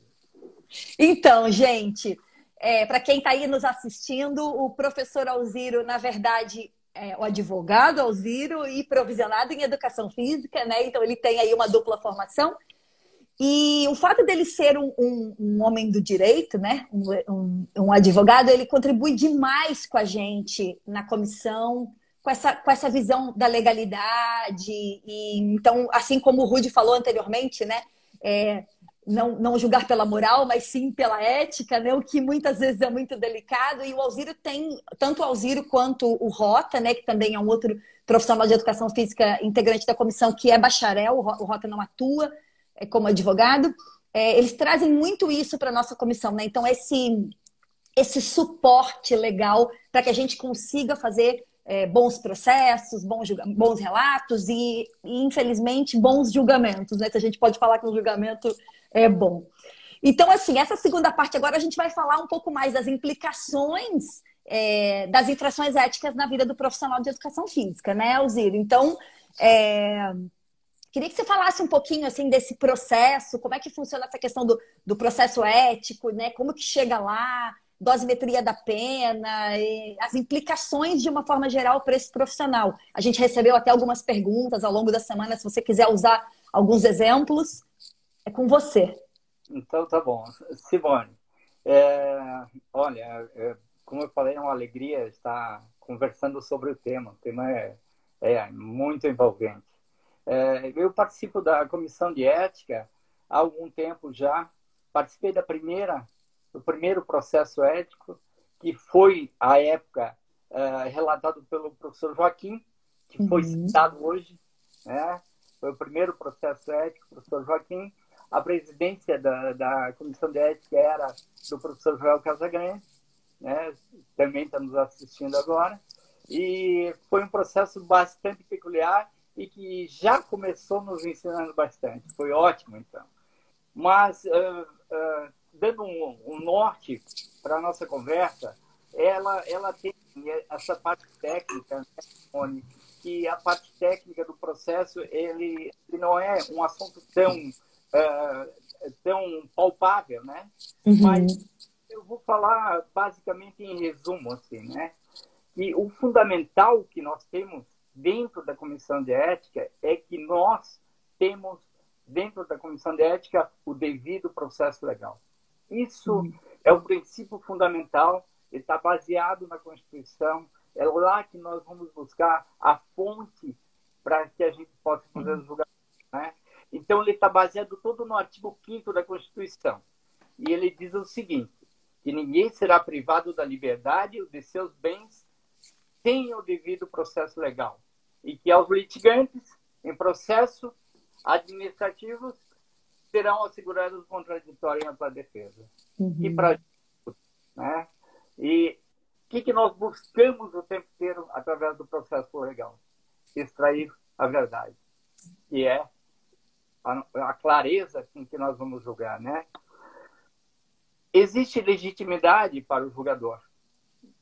Então, gente, é, Para quem está aí nos assistindo, o professor Alziro, na verdade, é o advogado Alziro e provisionado em educação física, né? Então ele tem aí uma dupla formação. E o fato dele ser um, um, um homem do direito, né? Um, um, advogado, ele contribui demais com a gente na comissão, com essa, com essa visão da legalidade. E então, assim como o Rude falou anteriormente, né? É, não, não julgar pela moral, mas sim pela ética, né? O que muitas vezes é muito delicado. E o Alziro tem, tanto o Alziro quanto o Rota, né? Que também é um outro profissional de educação física integrante da comissão, que é bacharel, o Rota não atua como advogado. É, eles trazem muito isso para a nossa comissão, né? Então, esse, esse suporte legal para que a gente consiga fazer é, bons processos, bons, bons relatos e, e, infelizmente, bons julgamentos, né? Se a gente pode falar que um julgamento é bom. Então, assim, essa segunda parte agora a gente vai falar um pouco mais das implicações é, das infrações éticas na vida do profissional de educação física, né, Alziro? Então, é, queria que você falasse um pouquinho assim desse processo, como é que funciona essa questão do, do processo ético, né? Como que chega lá, dosimetria da pena, as implicações de uma forma geral para esse profissional. A gente recebeu até algumas perguntas ao longo da semana, se você quiser usar alguns exemplos, é com você. Então tá bom. Simone, é, olha, é, como eu falei, é uma alegria estar conversando sobre o tema. O tema é, é muito envolvente. É, eu participo da comissão de ética há algum tempo já. Participei da primeira o primeiro processo ético, que foi, à época, uh, relatado pelo professor Joaquim, que foi uhum. citado hoje. Né? Foi o primeiro processo ético, professor Joaquim. A presidência da, da comissão de ética era do professor Joel Casagrande, né? também estamos assistindo agora. E foi um processo bastante peculiar e que já começou nos ensinando bastante. Foi ótimo, então. Mas uh, uh, dando um, um norte para a nossa conversa, ela, ela tem essa parte técnica, né, que a parte técnica do processo ele, ele não é um assunto tão, uh, tão palpável, né? Uhum. Mas eu vou falar basicamente em resumo, assim, né? Que o fundamental que nós temos dentro da comissão de ética é que nós temos dentro da comissão de ética o devido processo legal. Isso uhum. é o princípio fundamental, está baseado na Constituição, é lá que nós vamos buscar a fonte para que a gente possa fazer os julgamentos. Né? Então, ele está baseado todo no artigo 5 da Constituição. E ele diz o seguinte: que ninguém será privado da liberdade ou de seus bens sem o devido processo legal. E que aos litigantes, em processo administrativos, serão assegurados contraditórios para a defesa. Uhum. E para né? E o que, que nós buscamos o tempo inteiro através do processo legal? Extrair a verdade, que é a, a clareza com que nós vamos julgar, né? Existe legitimidade para o julgador.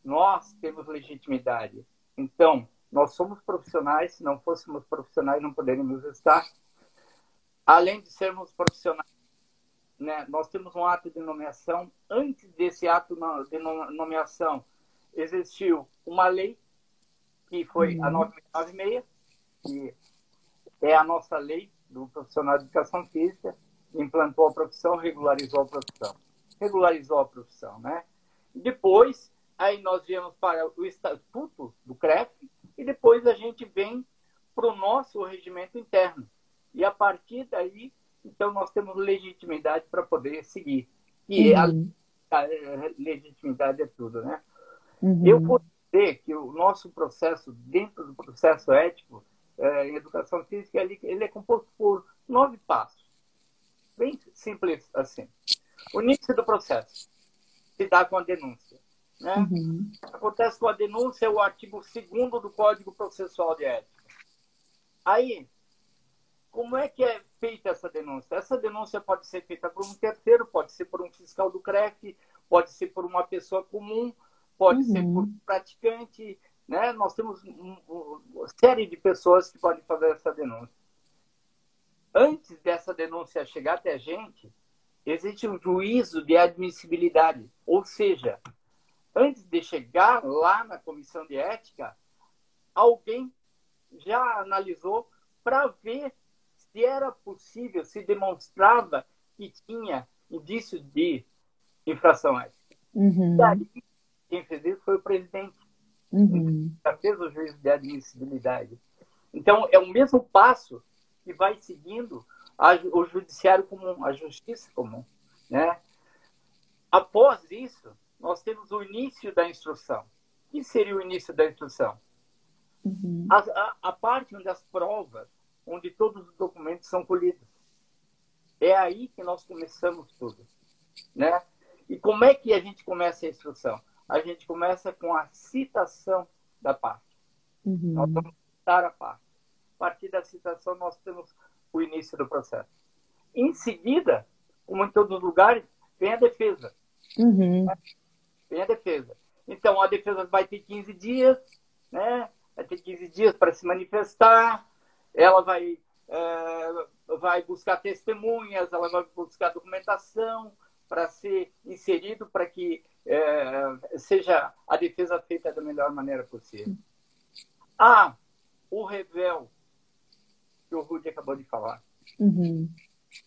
Nós temos legitimidade. Então, nós somos profissionais. Se não fôssemos profissionais, não poderíamos estar além de sermos profissionais, né, nós temos um ato de nomeação. Antes desse ato de nomeação, existiu uma lei, que foi uhum. a 996, que é a nossa lei do profissional de educação física, implantou a profissão, regularizou a profissão. Regularizou a profissão, né? Depois, aí nós viemos para o estatuto do CREF e depois a gente vem para o nosso regimento interno, e a partir daí, então, nós temos legitimidade para poder seguir. E uhum. a, legitimidade é tudo, né? Uhum. Eu vou dizer que o nosso processo, dentro do processo ético é, em educação física, ele, ele é composto por nove passos. Bem simples assim. O início do processo se dá com a denúncia. Né? Uhum. Acontece com a denúncia, é o artigo 2 do Código Processual de Ética. Aí, como é que é feita essa denúncia? Essa denúncia pode ser feita por um terceiro, pode ser por um fiscal do CREF, pode ser por uma pessoa comum, pode uhum. ser por um praticante. Né? Nós temos uma série de pessoas que podem fazer essa denúncia. Antes dessa denúncia chegar até a gente, existe um juízo de admissibilidade. Ou seja, antes de chegar lá na comissão de ética, alguém já analisou para ver se era possível, se demonstrava que tinha indício de infração ética. Uhum. E aí, quem fez isso foi o presidente. Uhum. Já fez o juízo de admissibilidade. Então, é o mesmo passo que vai seguindo a, o judiciário comum, a justiça comum. Né? Após isso, nós temos o início da instrução. O que seria o início da instrução? Uhum. A, a, a, parte onde as provas onde todos os documentos são colhidos. É aí que nós começamos tudo, né? E como é que a gente começa a instrução? A gente começa com a citação da parte. Uhum. Nós vamos citar a parte. A partir da citação, nós temos o início do processo. Em seguida, como em todos os lugares, vem a defesa. Uhum. Vem a defesa. Então, a defesa vai ter 15 dias, né? vai ter 15 dias para se manifestar, ela vai, é, vai buscar testemunhas, ela vai buscar documentação para ser inserido para que é, seja a defesa feita da melhor maneira possível. Ah, o revel que o Rudy acabou de falar. Uhum.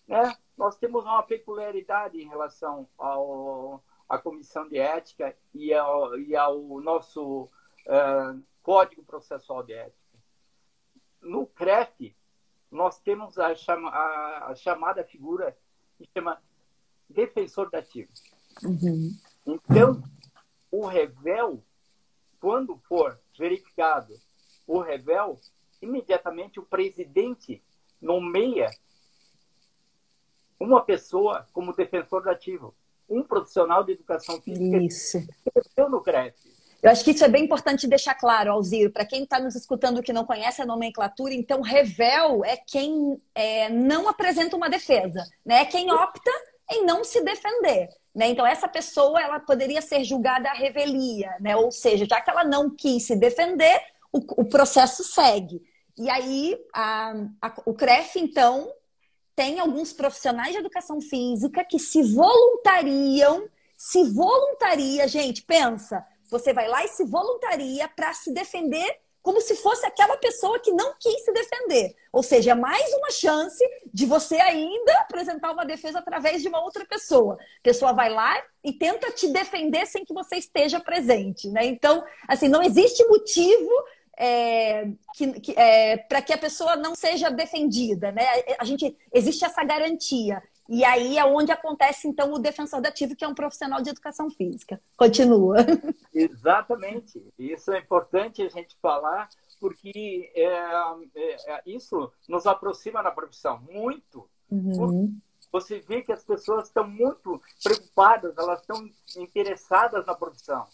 Né? Nós temos uma peculiaridade em relação ao, à comissão de ética e ao, e ao nosso uh, Código Processual de Ética. No CREF, nós temos a, chama, a, chamada figura que chama defensor dativo. Uhum. Então, o revel, quando for verificado o revel, imediatamente o presidente nomeia uma pessoa como defensor dativo, um profissional de educação física Isso. que no CREF. Eu acho que isso é bem importante deixar claro, Alziro, para quem está nos escutando que não conhece a nomenclatura, então revel é quem é, não apresenta uma defesa, né? É quem opta em não se defender. Né? Então, essa pessoa ela poderia ser julgada à revelia, né? ou seja, já que ela não quis se defender, o, o processo segue. E aí, a, a, o CREF, então, tem alguns profissionais de educação física que se voluntariam, se voluntaria, gente, pensa, você vai lá e se voluntaria para se defender como se fosse aquela pessoa que não quis se defender. Ou seja, é mais uma chance de você ainda apresentar uma defesa através de uma outra pessoa. A pessoa vai lá e tenta te defender sem que você esteja presente. Né? Então, assim, não existe motivo é, que, que, é, para que a pessoa não seja defendida. Né? A gente existe essa garantia. E aí é onde acontece, então, o defensor dativo, que é um profissional de educação física. Continua. Exatamente. Isso é importante a gente falar, porque é, é, é isso nos aproxima na profissão muito. Uhum. Você vê que as pessoas estão muito preocupadas, elas estão interessadas na profissão.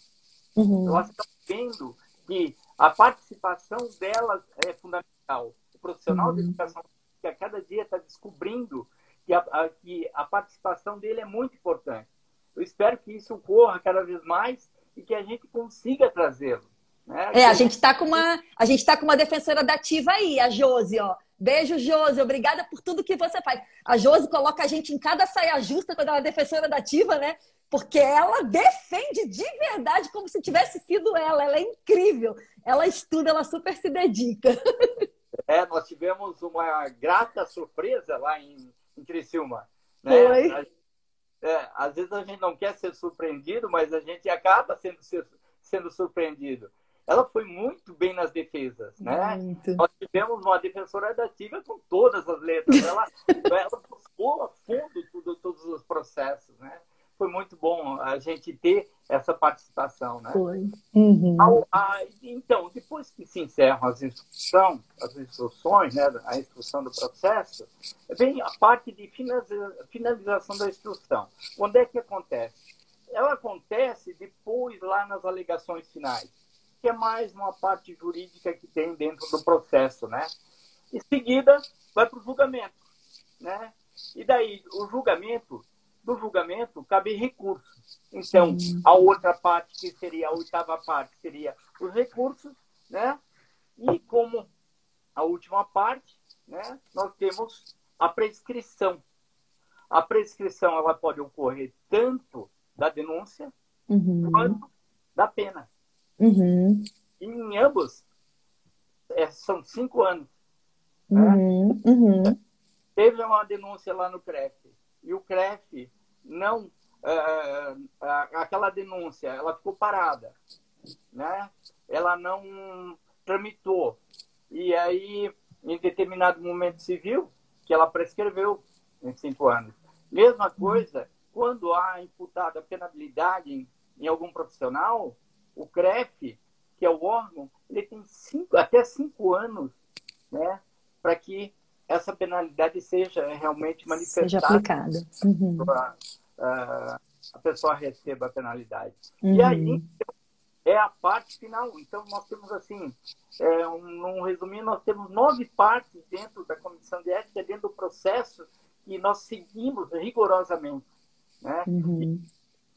Uhum. Elas estão vendo que a participação delas é fundamental. O profissional uhum. de educação que a cada dia está descobrindo que a, a, que a participação dele é muito importante. Eu espero que isso ocorra cada vez mais e que a gente consiga trazê-lo. Né? É, a gente está com uma a gente tá com uma defensora da ativa aí, a Josi, ó. Beijo, Josi. Obrigada por tudo que você faz. A Josi coloca a gente em cada saia justa quando ela é defensora da ativa, né? Porque ela defende de verdade como se tivesse sido ela. Ela é incrível. Ela estuda, ela super se dedica. É, nós tivemos uma grata surpresa lá em em Criciúma. Né? Foi. É, às vezes a gente não quer ser surpreendido, mas a gente acaba sendo, sendo surpreendido. Ela foi muito bem nas defesas, né? Muito. Nós tivemos uma defensora dativa com todas as letras. Ela, ela buscou a fundo tudo, todos os processos, né? Foi muito bom a gente ter essa participação, né? Foi. Uhum. Ao, a, então, depois que se encerram as instruções, as instruções, né, a instrução do processo, vem a parte de finalização da instrução. Onde é que acontece? Ela acontece depois lá nas alegações finais, que é mais uma parte jurídica que tem dentro do processo, né? Em seguida, vai para o julgamento, né? E daí, o julgamento do julgamento cabe recurso. Então, a outra parte, que seria a oitava parte, seria os recursos, né? E como a última parte, né, nós temos a prescrição. A prescrição ela pode ocorrer tanto da denúncia uhum. quanto da pena. Uhum. E em ambos é, são cinco anos. Né? Uhum. Uhum. Teve uma denúncia lá no CREF e o CREF não uh, aquela denúncia, ela ficou parada, né? Ela não tramitou e aí em determinado momento civil que ela prescreveu em cinco anos. Mesma coisa quando há imputada penalidade em, em algum profissional, o CREF, que é o órgão, ele tem cinco, até cinco anos, né, para que essa penalidade seja realmente manifestada. Seja aplicada. Uhum. a pessoa receba a penalidade. Uhum. E aí, é a parte final. Então, nós temos, assim, é, um, num resumindo, nós temos nove partes dentro da comissão de ética, dentro do processo, e nós seguimos rigorosamente. Né? Uhum.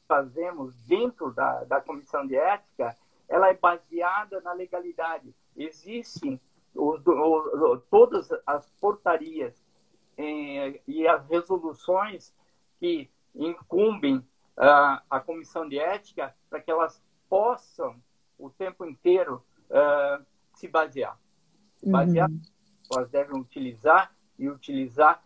fazemos dentro da, da comissão de ética, ela é baseada na legalidade. Existem os, os, todas as portarias eh, e as resoluções que incumbem uh, a comissão de ética para que elas possam o tempo inteiro uh, se basear. Basear, uhum. elas devem utilizar e utilizar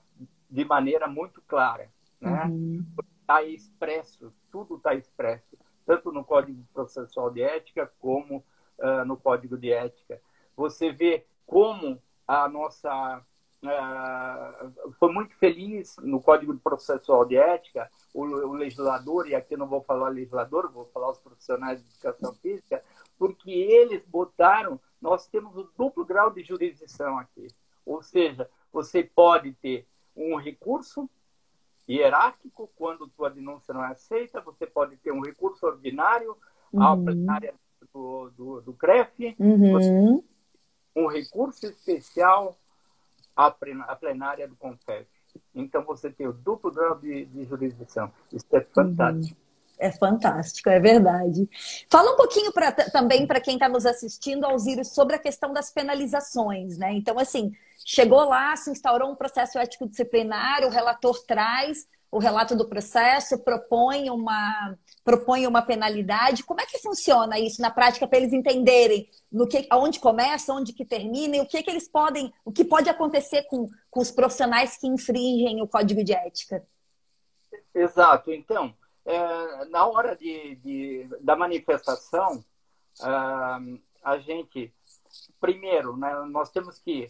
de maneira muito clara. Né? Uhum. Está expresso, tudo está expresso, tanto no Código Processual de Ética como uh, no Código de Ética. Você vê como a nossa uh, foi muito feliz no Código Processual de Ética o, o, legislador e aqui não vou falar legislador vou falar os profissionais de educação física porque eles botaram nós temos o duplo grau de jurisdição aqui ou seja você pode ter um recurso hierárquico quando tua denúncia não é aceita você pode ter um recurso ordinário uhum. à plenária do, do, do CREF uhum. Um recurso especial à plenária do CONFEF. Então, você tem o duplo grau de, de jurisdição. Isso é fantástico. Uhum. É fantástico, é verdade. Fala um pouquinho pra, também para quem está nos assistindo, Alziro, sobre a questão das penalizações, né? Então, assim, chegou lá, se instaurou um processo ético disciplinar, o relator traz o relato do processo, propõe uma, propõe uma penalidade. Como é que funciona isso na prática para eles entenderem no que, onde começa, onde que termina e o que, que eles podem, o que pode acontecer com, com os profissionais que infringem o código de ética? Exato. Então, é, na hora de, de da manifestação, uh, a gente, primeiro, né, nós temos que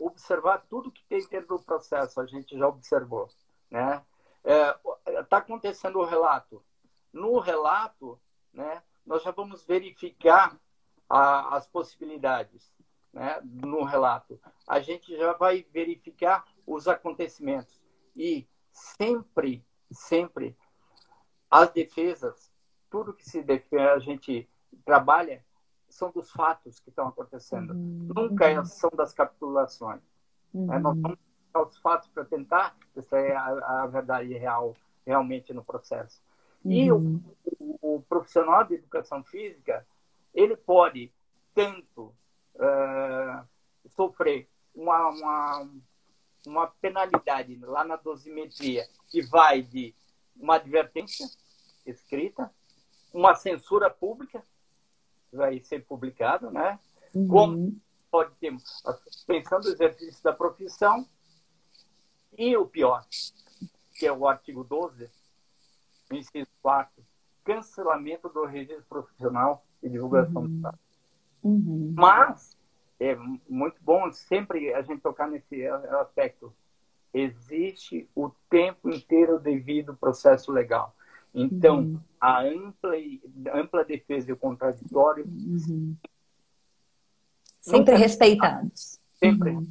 observar tudo que tem dentro do processo, a gente já observou. Né? Está é, tá acontecendo o relato. No relato, né, nós já vamos verificar a, as possibilidades né, no relato. A gente já vai verificar os acontecimentos. E sempre, sempre, as defesas, tudo que se defende, a gente trabalha, são dos fatos que estão acontecendo. Uhum. Nunca é, são das capitulações. Uhum. Né? Nós vamos os fatos para tentar extrair a, a, verdade real realmente no processo. Uhum. E o, o, o, profissional de educação física, ele pode tanto uh, sofrer uma, uma, uma penalidade lá na dosimetria que vai de uma advertência escrita, uma censura pública, vai ser publicado, né? Uhum. Como pode ter a suspensão do exercício da profissão e o pior, que é o artigo 12, inciso 4, cancelamento do registro profissional e divulgação uhum. do Estado. Uhum. Mas é muito bom sempre a gente tocar nesse aspecto. Existe o tempo inteiro devido processo legal. Então, uhum. a ampla, ampla defesa e o contraditório uhum. sempre respeitados. Sempre. Uhum.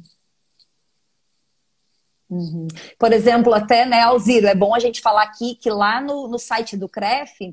Uhum. Por exemplo, até, né, Alziro, é bom a gente falar aqui que lá no, no site do CREF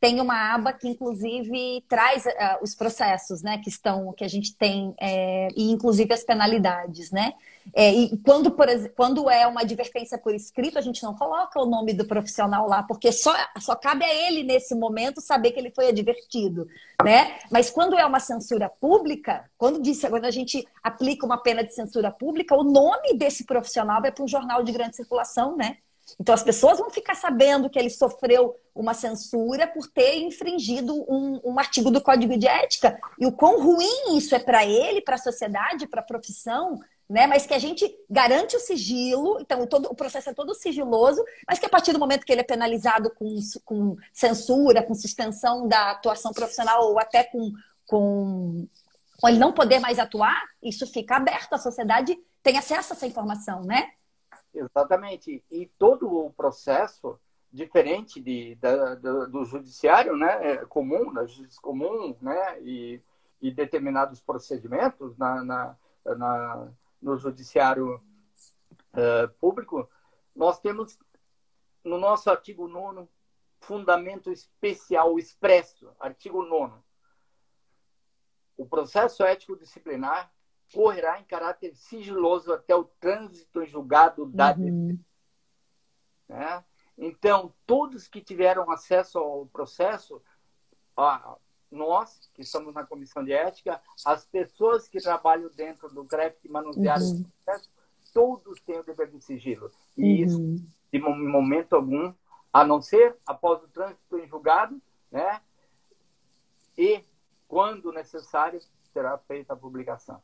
tem uma aba que inclusive traz uh, os processos, né, que estão, que a gente tem, é, e inclusive as penalidades, né? É, e quando, por, quando é uma advertência por escrito, a gente não coloca o nome do profissional lá, porque só, só cabe a ele, nesse momento, saber que ele foi advertido. Né? Mas quando é uma censura pública, quando, diz, quando a gente aplica uma pena de censura pública, o nome desse profissional vai para um jornal de grande circulação, né? Então as pessoas vão ficar sabendo que ele sofreu uma censura por ter infringido um, um artigo do Código de Ética. E o quão ruim isso é para ele, para a sociedade, para a profissão, né? Mas que a gente garante o sigilo, então todo, o processo é todo sigiloso, mas que a partir do momento que ele é penalizado com, com censura, com suspensão da atuação profissional ou até com, com, com ele não poder mais atuar, isso fica aberto, a sociedade tem acesso a essa informação, né? Exatamente. E todo o processo, diferente de, da, do, do, judiciário né, é comum, da justiça comum, né, e, e determinados procedimentos na, na, na no judiciário uh, público, nós temos no nosso artigo 9 fundamento especial expresso, artigo 9 o processo ético disciplinar correrá em caráter sigiloso até o trânsito em julgado da uhum. né? Então, todos que tiveram acesso ao processo, ó, nós, que estamos na comissão de ética, as pessoas que trabalham dentro do CREF, que manusearam uhum. esse processo, todos têm o dever de sigilo. E uhum. isso, de momento algum, a não ser após o trânsito em julgado, né? E, quando necessário, será feita a publicação.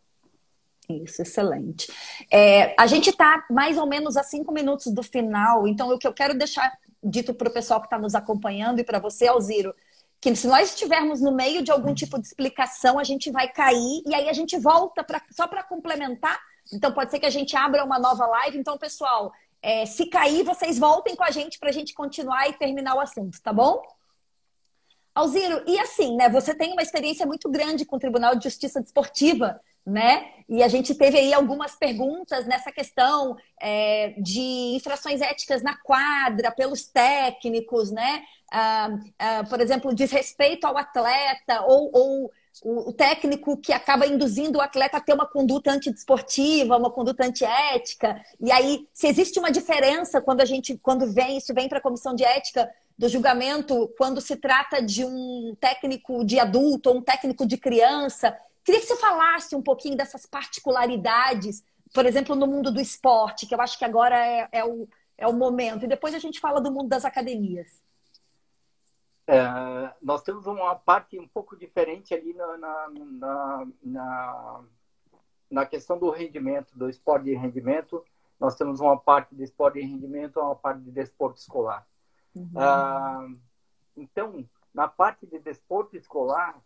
Isso, excelente. É, a gente está mais ou menos a cinco minutos do final, então o que eu quero deixar dito para o pessoal que está nos acompanhando e para você, Alziro, que se nós estivermos no meio de algum tipo de explicação, a gente vai cair e aí a gente volta pra, só para complementar. Então pode ser que a gente abra uma nova live. Então, pessoal, é, se cair, vocês voltem com a gente para a gente continuar e terminar o assunto, tá bom? Alziro, e assim, né? Você tem uma experiência muito grande com o Tribunal de Justiça Desportiva né? E a gente teve aí algumas perguntas nessa questão é, de infrações éticas na quadra, pelos técnicos, né? Ah, ah, por exemplo, desrespeito ao atleta ou, ou o, técnico que acaba induzindo o atleta a ter uma conduta antidesportiva, uma conduta antiética. E aí, se existe uma diferença quando a gente, quando vem, isso vem para a comissão de ética do julgamento, quando se trata de um técnico de adulto ou um técnico de criança, Queria que você falasse um pouquinho dessas particularidades, por exemplo, no mundo do esporte, que eu acho que agora é, é o, é o momento. E depois a gente fala do mundo das academias. É, nós temos uma parte um pouco diferente ali na, na, na, na, na questão do rendimento, do esporte de rendimento. Nós temos uma parte de esporte de rendimento e uma parte de desporto escolar. Uhum. Ah, então, na parte de desporto escolar,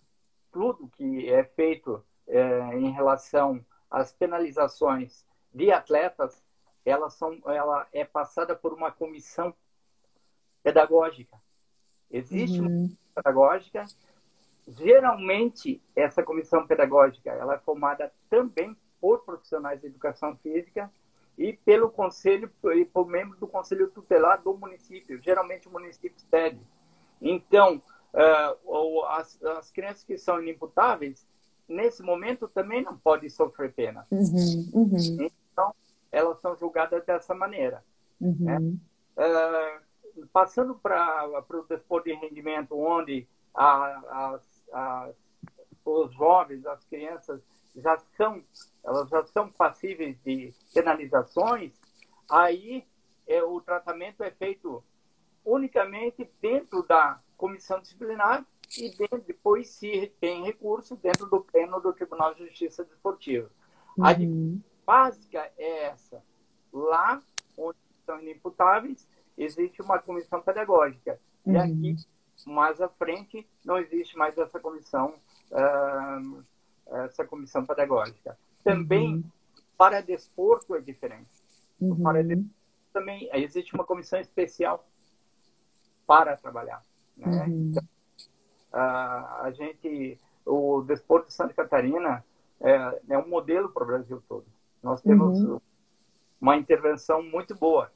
tudo que é feito é, em relação às penalizações de atletas, elas são, ela é passada por uma comissão pedagógica. Existe uhum. uma comissão pedagógica. Geralmente, essa comissão pedagógica ela é formada também por profissionais de educação física e pelo conselho e por membro do conselho tutelar do município. Geralmente, o município cede. Então, uh, ou as, as crianças que são inimputáveis, nesse momento também não podem sofrer pena. Uhum, uhum. Então, elas são julgadas dessa maneira. Uhum. Né? Uh, passando para o desporto de rendimento, onde a, a, os jovens, as crianças já são, elas já são passíveis de penalizações, aí é, o tratamento é feito unicamente dentro da comissão disciplinar e depois, se tem recurso, dentro do pleno do Tribunal de Justiça Desportiva. Uhum. A básica é essa. Lá, onde são inimputáveis, existe uma comissão pedagógica. Uhum. E aqui, mais à frente, não existe mais essa comissão, uh, essa comissão pedagógica. Também, uhum. para desporto é diferente. Uhum. Para desporto, também existe uma comissão especial para trabalhar. Né? Uhum. Então, a, a gente, o desporto de Santa Catarina é, é um modelo para o Brasil todo. Nós temos uhum. uma intervenção muito boa.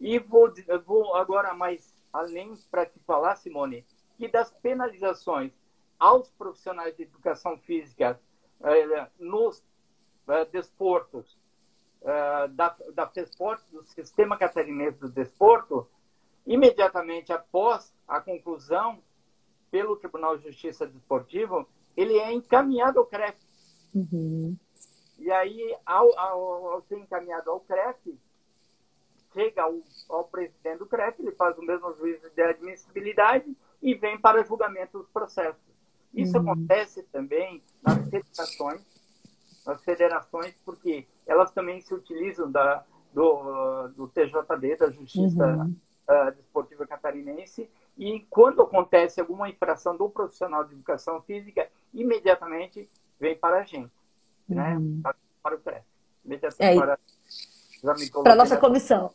E vou, vou agora mais além para te falar, Simone, que das penalizações aos profissionais de educação física é, nos é, desportos é, da, da FESPORT, do Sistema Catarinense do Desporto, imediatamente após a conclusão pelo Tribunal de Justiça Desportivo, ele é encaminhado ao CREF. Uhum. E aí, ao, ao, ao, ser encaminhado ao CREF, chega ao, ao, presidente do CREF, ele faz o mesmo juízo de admissibilidade e vem para julgamento dos processos. Isso uhum. acontece também nas federações, nas federações, porque elas também se utilizam da, do, do TJD, da Justiça uhum uh, desportiva catarinense e quando acontece alguma infração do profissional de educação física, imediatamente vem para a gente, né? uhum. né? Para o CREF. Imediatamente é, para, para a nossa comissão.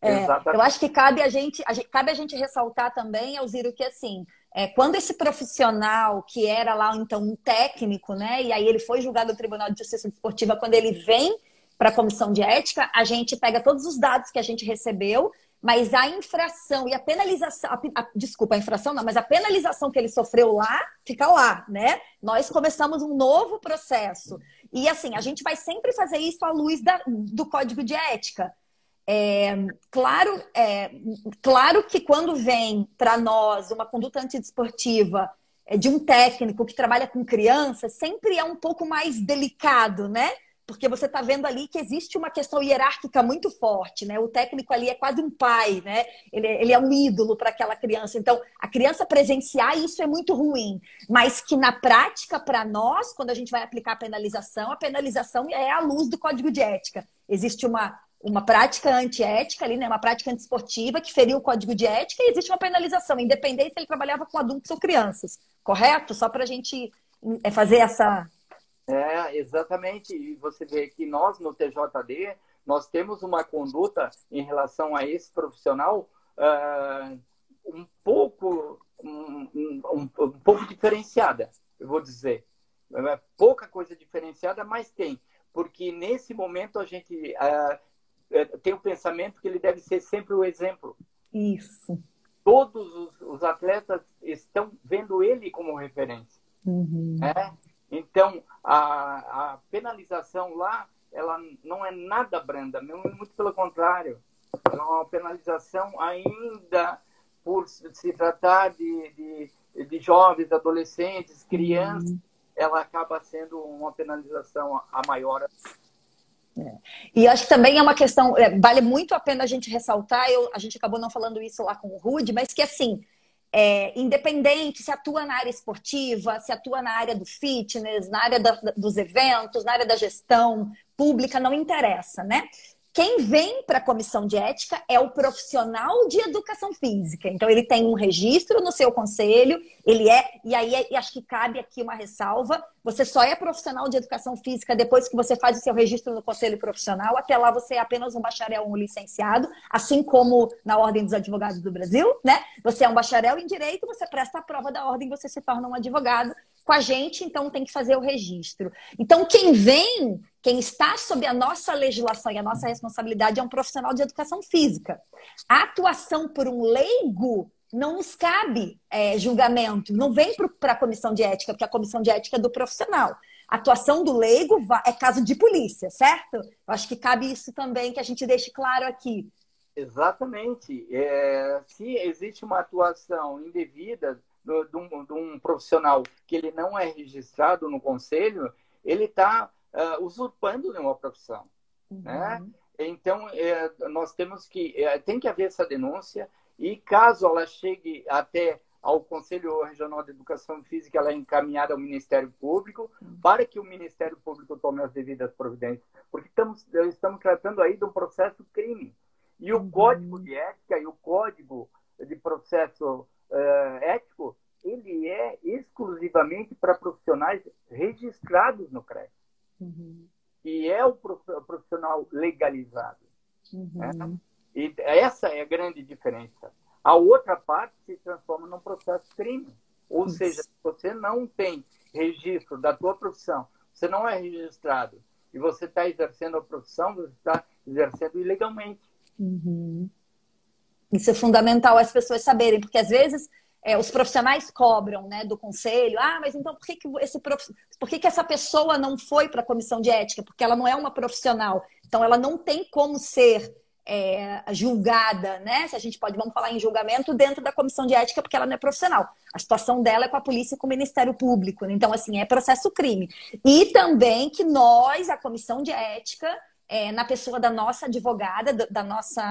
É, eu acho que cabe a, gente, a gente, cabe a gente ressaltar também, Alziro, que assim, é, quando esse profissional, que era lá então um técnico, né, e aí ele foi julgado no Tribunal de Justiça Desportiva, quando ele vem para a comissão de ética, a gente pega todos os dados que a gente recebeu mas a infração e a penalização, a, a, desculpa, a infração não, mas a penalização que ele sofreu lá, fica lá, né? Nós começamos um novo processo. E assim, a gente vai sempre fazer isso à luz da, do código de ética. É, claro, é, claro que quando vem para nós uma conduta antidesportiva é, de um técnico que trabalha com crianças, sempre é um pouco mais delicado, né? Porque você está vendo ali que existe uma questão hierárquica muito forte, né? O técnico ali é quase um pai, né? Ele, ele é um ídolo para aquela criança. Então, a criança presenciar isso é muito ruim. Mas que na prática, para nós, quando a gente vai aplicar a penalização, a penalização é à luz do código de ética. Existe uma uma prática antiética ali, né? Uma prática antiesportiva que feriu o código de ética e existe uma penalização, independente se ele trabalhava com adultos ou crianças. Correto? Só para a gente é, fazer essa. É, exatamente. E você vê que nós, no TJD, nós temos uma conduta em relação a esse profissional uh, um pouco um, um, um, pouco diferenciada, eu vou dizer. É pouca coisa diferenciada, mas tem. Porque nesse momento a gente uh, é, tem o pensamento que ele deve ser sempre o exemplo. Isso. Todos os, os atletas estão vendo ele como referência. Uhum. Né? Então, a, a penalização lá, ela não é nada branda, muito pelo contrário. Ela é uma penalização ainda por se tratar de, de, de jovens, adolescentes, crianças, uhum. ela acaba sendo uma penalização a maior é. E acho que também é uma questão, é, vale muito a pena a gente ressaltar, eu, a gente acabou não falando isso lá com o Rude, mas que assim, é, independente se atua na área esportiva, se atua na área do fitness, na área da, dos eventos, na área da gestão pública, não interessa, né? Quem vem para a comissão de ética é o profissional de educação física. Então, ele tem um registro no seu conselho, ele é, e aí e acho que cabe aqui uma ressalva: você só é profissional de educação física depois que você faz o seu registro no conselho profissional. Até lá, você é apenas um bacharel, um licenciado, assim como na Ordem dos Advogados do Brasil, né? Você é um bacharel em direito, você presta a prova da ordem, você se torna um advogado com a gente, então tem que fazer o registro. Então, quem vem, quem está sob a nossa legislação e a nossa responsabilidade é um profissional de educação física. A atuação por um leigo não nos cabe é, julgamento, não vem para a comissão de ética, porque a comissão de ética é do profissional. A atuação do leigo é caso de polícia, certo? Eu acho que cabe isso também, que a gente deixe claro aqui. Exatamente. É, se existe uma atuação indevida, de um, de um profissional que ele não é registrado no conselho, ele está uh, ah, usurpando uma profissão, uhum. né? Então, é, nós temos que, é, tem que haver essa denúncia e caso ela chegue até ao Conselho Regional de Educação Física, ela é encaminhada ao Ministério Público uhum. para que o Ministério Público tome as devidas providências, porque estamos, estamos tratando aí de um processo crime. E o uhum. Código de Ética e o Código de Processo uh, ético, ele é exclusivamente para profissionais registrados no CREF. Uhum. E é o profissional legalizado. Uhum. Né? E essa é a grande diferença. A outra parte se transforma num processo crime. Ou Isso. seja, se você não tem registro da tua profissão, você não é registrado e você está exercendo a profissão, você está exercendo ilegalmente. Uhum. Isso é fundamental as pessoas saberem, porque às vezes é, os profissionais cobram né, do conselho, ah, mas então por que, que, esse prof... por que, que essa pessoa não foi para a comissão de ética? Porque ela não é uma profissional, então ela não tem como ser é, julgada, né? Se a gente pode, vamos falar em julgamento dentro da comissão de ética, porque ela não é profissional. A situação dela é com a polícia e com o Ministério Público. Né? Então, assim, é processo crime. E também que nós, a comissão de ética, é, na pessoa da nossa advogada, da nossa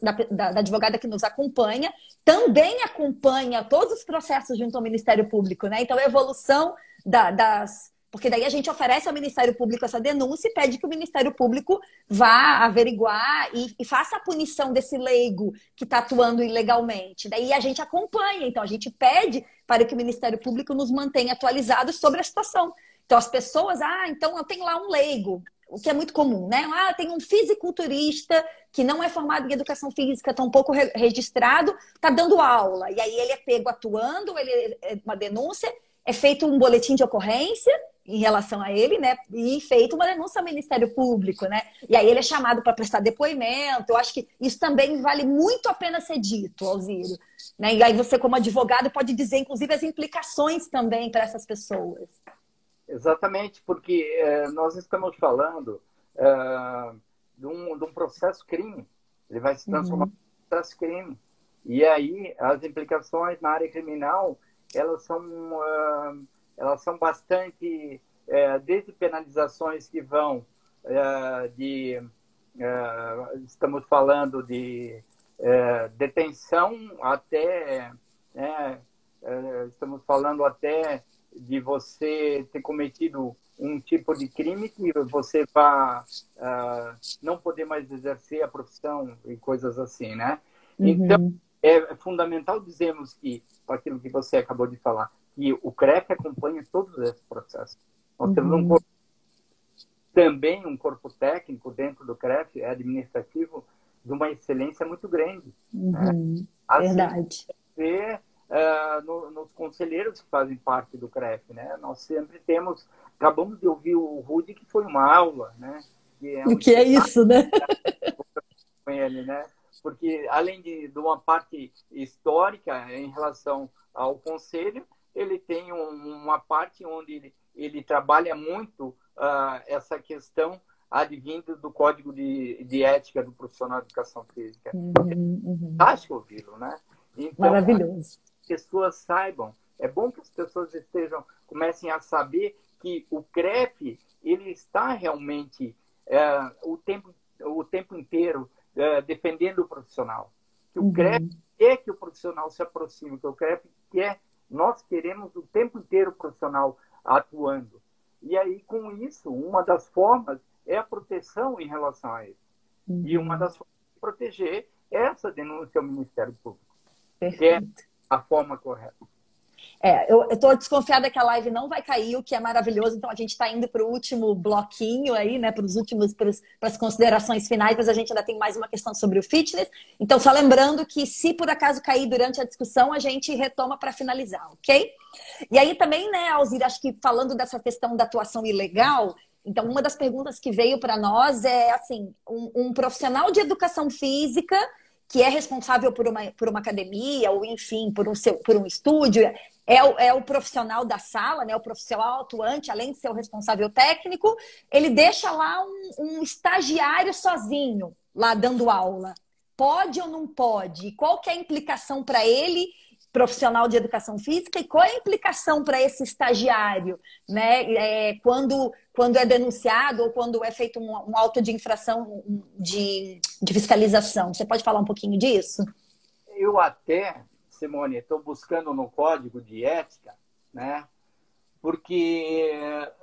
da, da, da, advogada que nos acompanha, também acompanha todos os processos junto ao Ministério Público, né? Então, a evolução da, das. Porque daí a gente oferece ao Ministério Público essa denúncia e pede que o Ministério Público vá averiguar e, e faça a punição desse leigo que está atuando ilegalmente. Daí a gente acompanha, então a gente pede para que o Ministério Público nos mantenha atualizados sobre a situação. Então as pessoas, ah, então eu tenho lá um leigo, o que é muito comum, né? Ah, tem um fisiculturista que não é formado em educação física, tão pouco re registrado, está dando aula. E aí ele é pego atuando, ele é uma denúncia, é feito um boletim de ocorrência em relação a ele, né? E feito uma denúncia ao Ministério Público, né? E aí ele é chamado para prestar depoimento. Eu acho que isso também vale muito a pena ser dito, Alzírio. Né? E aí você, como advogado, pode dizer, inclusive, as implicações também para essas pessoas. Exatamente, porque é, nós estamos falando é, de, um, de, um, processo crime. Ele vai se transformar uhum. em um processo crime. E aí as implicações na área criminal elas são uh, elas são bastante uh, desde penalizações que vão uh, de estamos falando de detenção até né, estamos falando até de você ter cometido um tipo de crime que você vai não poder mais exercer a profissão e coisas assim, né? Uhum. Então é fundamental dizermos que, com aquilo que você acabou de falar, que o CREF acompanha todos esses processos. Nós uhum. temos um uhum. corpo, também um corpo técnico dentro do CREF, é administrativo, de uma excelência muito grande. Né? Uhum. Né? Assim, Verdade. Ver, uh, no, nos conselheiros que fazem parte do CREF, né? Nós sempre temos, acabamos de ouvir o Rudy, que foi uma aula, né? É um o que é isso, né? Com ele, né? porque além de, de uma parte histórica em relação ao conselho, ele tem um, uma parte onde ele, ele trabalha muito uh, essa questão advindo do Código de, de Ética do Profissional de Educação Física. Uhum, uhum. Fantástico ouvi-lo, né? Então, Maravilhoso. As pessoas saibam, é bom que as pessoas estejam, comecem a saber que o CREF, ele está realmente é, o, tempo, o tempo inteiro é, defendendo o profissional. Que o uhum. CREP é que o profissional se aproxime, que o CREP quer, nós queremos o tempo inteiro o profissional atuando. E aí, com isso, uma das formas é a proteção em relação a ele. Uhum. E uma das formas de proteger é essa denúncia ao Ministério Público. Perfeito. Que é a forma correta. É, eu estou desconfiada que a live não vai cair, o que é maravilhoso. Então a gente está indo para o último bloquinho aí, né? Para os últimos, para as considerações finais, mas a gente ainda tem mais uma questão sobre o fitness. Então, só lembrando que se por acaso cair durante a discussão, a gente retoma para finalizar, ok? E aí também, né, Alzir, acho que falando dessa questão da atuação ilegal, então, uma das perguntas que veio para nós é assim: um, um profissional de educação física que é responsável por uma, por uma academia, ou enfim, por um, seu, por um estúdio, é o, é o profissional da sala, né, o profissional atuante, além de ser o responsável técnico, ele deixa lá um, um estagiário sozinho, lá dando aula. Pode ou não pode? Qual que é a implicação para ele, profissional de educação física, e qual é a implicação para esse estagiário, né? É, quando, quando é denunciado ou quando é feito um, um auto de infração de, de fiscalização? Você pode falar um pouquinho disso? Eu até Simone, estou buscando no código de ética, né? Porque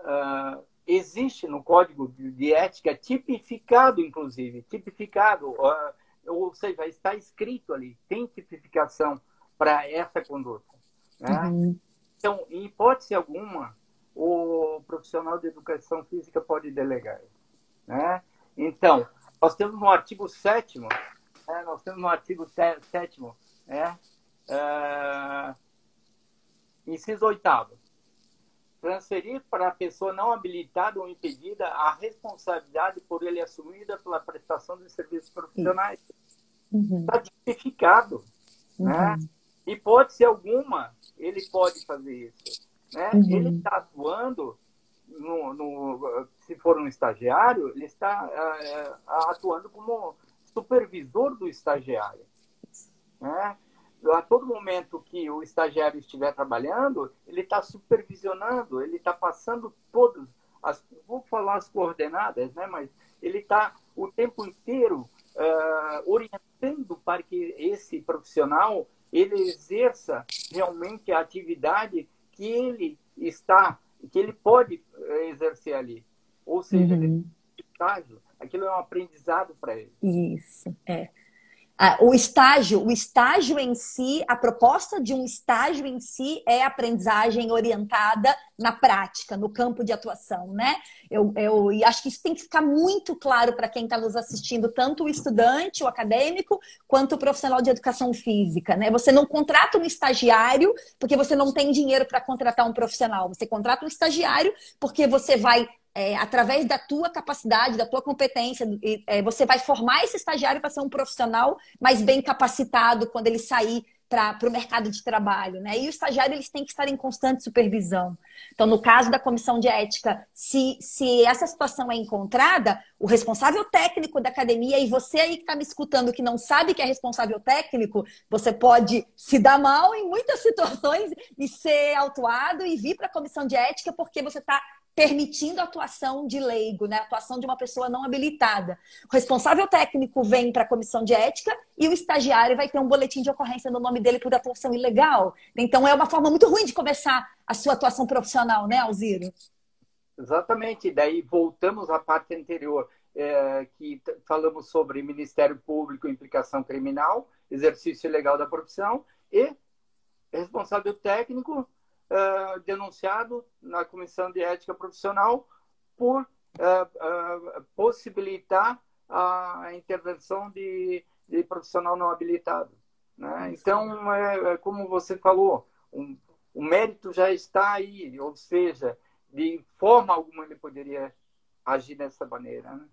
uh, existe no código de ética tipificado, inclusive, tipificado, uh, ou seja, está escrito ali, tem tipificação para essa conduta. Né? Uhum. Então, em hipótese alguma, o profissional de educação física pode delegar. Né? Então, nós temos no artigo 7 né? nós temos no artigo 7 né? É... Inciso oitavo. Transferir para a pessoa não habilitada ou impedida a responsabilidade por ele assumida pela prestação de serviços profissionais. Uhum. Está tipificado. Uhum. Né? Hipótese alguma, ele pode fazer isso. Né? Uhum. Ele está atuando, no, no, se for um estagiário, ele está é, atuando como supervisor do estagiário. Né? a todo momento que o estagiário estiver trabalhando, ele está supervisionando, ele está passando todas as, vou falar as coordenadas, né? Mas ele está o tempo inteiro uh, orientando para que esse profissional ele exerça realmente a atividade que ele está, que ele pode eh, exercer ali. Ou seja, uhum. estágio, aquilo é um aprendizado para ele. Isso, é. O estágio, o estágio em si, a proposta de um estágio em si é aprendizagem orientada na prática, no campo de atuação, né? Eu, eu e acho que isso tem que ficar muito claro para quem está nos assistindo, tanto o estudante, o acadêmico, quanto o profissional de educação física, né? Você não contrata um estagiário porque você não tem dinheiro para contratar um profissional. Você contrata um estagiário porque você vai é, através da tua capacidade, da tua competência, é, você vai formar esse estagiário para ser um profissional mais bem capacitado quando ele sair para o mercado de trabalho, né? E o estagiário eles têm que estar em constante supervisão. Então, no caso da comissão de ética, se, se essa situação é encontrada, o responsável técnico da academia e você aí que está me escutando que não sabe que é responsável técnico, você pode se dar mal em muitas situações e ser autuado e vir para a comissão de ética porque você está permitindo a atuação de leigo, né? a atuação de uma pessoa não habilitada. O responsável técnico vem para a comissão de ética e o estagiário vai ter um boletim de ocorrência no nome dele por atuação ilegal. Então é uma forma muito ruim de começar a sua atuação profissional, né, Alziro? Exatamente. Daí voltamos à parte anterior, é, que falamos sobre Ministério Público, implicação criminal, exercício ilegal da profissão e responsável técnico uh, denunciado na Comissão de Ética Profissional por uh, uh, possibilitar a intervenção de, de, profissional não habilitado. Né? Então, é, é, como você falou, um, o mérito já está aí, ou seja, de forma alguma ele poderia agir dessa maneira. Né?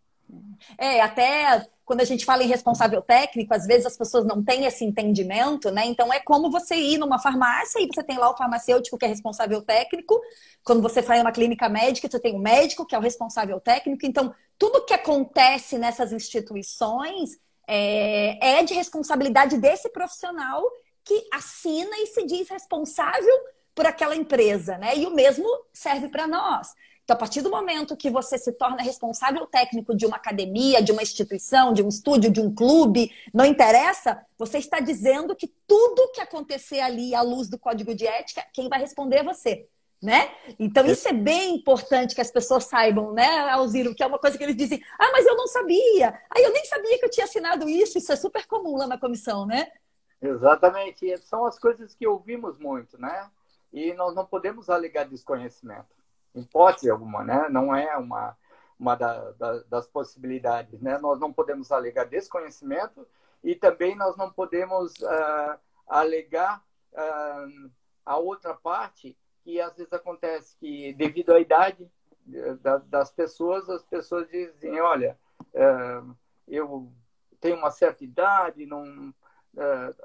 É, até quando a gente fala em responsável técnico, às vezes as pessoas não têm esse entendimento, né? Então é como você ir numa farmácia e você tem lá o farmacêutico que é responsável técnico. Quando você vai uma clínica médica, você tem o médico que é o responsável técnico. Então, tudo que acontece nessas instituições é, é de responsabilidade desse profissional que assina e se diz responsável por aquela empresa, né? E o mesmo serve para nós. Então, a partir do momento que você se torna responsável técnico de uma academia, de uma instituição, de um estúdio, de um clube, não interessa, você está dizendo que tudo que acontecer ali à luz do código de ética, quem vai responder é você. Né? Então, isso é bem importante que as pessoas saibam, né, Alziro? Que é uma coisa que eles dizem, ah, mas eu não sabia. Ah, eu nem sabia que eu tinha assinado isso. Isso é super comum lá na comissão, né? Exatamente. São as coisas que ouvimos muito, né? E nós não podemos alegar desconhecimento hipótese alguma, né? Não é uma, uma da, da, das possibilidades, né? Nós não podemos alegar desconhecimento e também nós não podemos uh, alegar uh, a outra parte que às vezes acontece que devido à idade da, das pessoas, as pessoas dizem, olha, uh, eu tenho uma certa idade, não,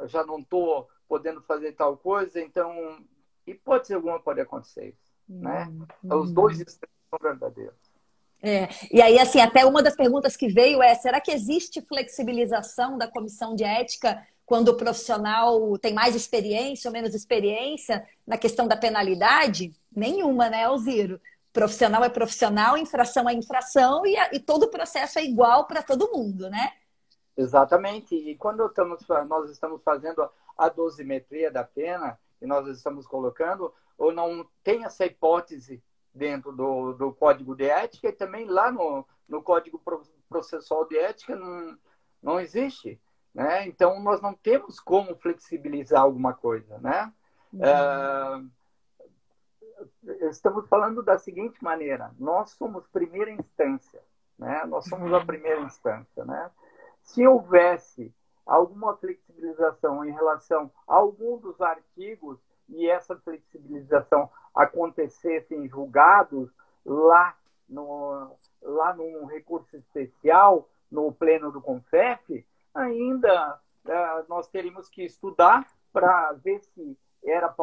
já não estou podendo fazer tal coisa, então hipótese alguma pode acontecer. Né? Então, os dois extremos são verdadeiros. É. E aí, assim, até uma das perguntas que veio é: será que existe flexibilização da comissão de ética quando o profissional tem mais experiência ou menos experiência na questão da penalidade? Nenhuma, né, Alziro? Profissional é profissional, infração é infração e, a, e todo o processo é igual para todo mundo, né? Exatamente. E quando estamos, nós estamos fazendo a dosimetria da pena, e nós estamos colocando, ou não tem essa hipótese dentro do, do Código de Ética e também lá no, no Código Processual de Ética não, não existe. Né? Então, nós não temos como flexibilizar alguma coisa. Né? Uhum. É, estamos falando da seguinte maneira: nós somos primeira instância. Né? Nós somos a primeira instância. Né? Se houvesse alguma flexibilização em relação a algum dos artigos e essa flexibilização acontecesse em julgados lá no lá num recurso especial no pleno do Confef, ainda uh, nós teríamos que estudar para ver se era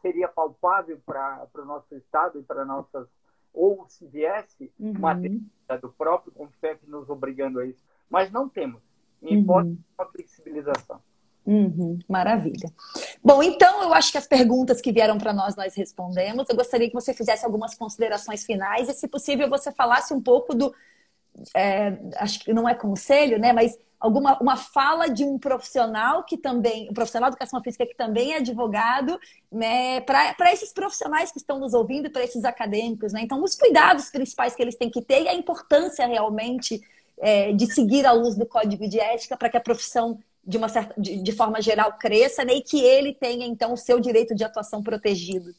seria palpável para o nosso estado e para nossas ou se viesse uhum. matéria do próprio Confef nos obrigando a isso, mas não temos em hipótese uhum. uma flexibilização. Uhum, maravilha. Bom, então eu acho que as perguntas que vieram para nós nós respondemos. Eu gostaria que você fizesse algumas considerações finais e, se possível, você falasse um pouco do. É, acho que não é conselho, né? Mas alguma uma fala de um profissional que também, um profissional de educação física que também é advogado, né? Para esses profissionais que estão nos ouvindo, para esses acadêmicos, né? Então, os cuidados principais que eles têm que ter e a importância realmente é, de seguir a luz do código de ética para que a profissão de uma certa, de, de forma geral, cresça né? e que ele tenha, então, o seu direito de atuação protegido.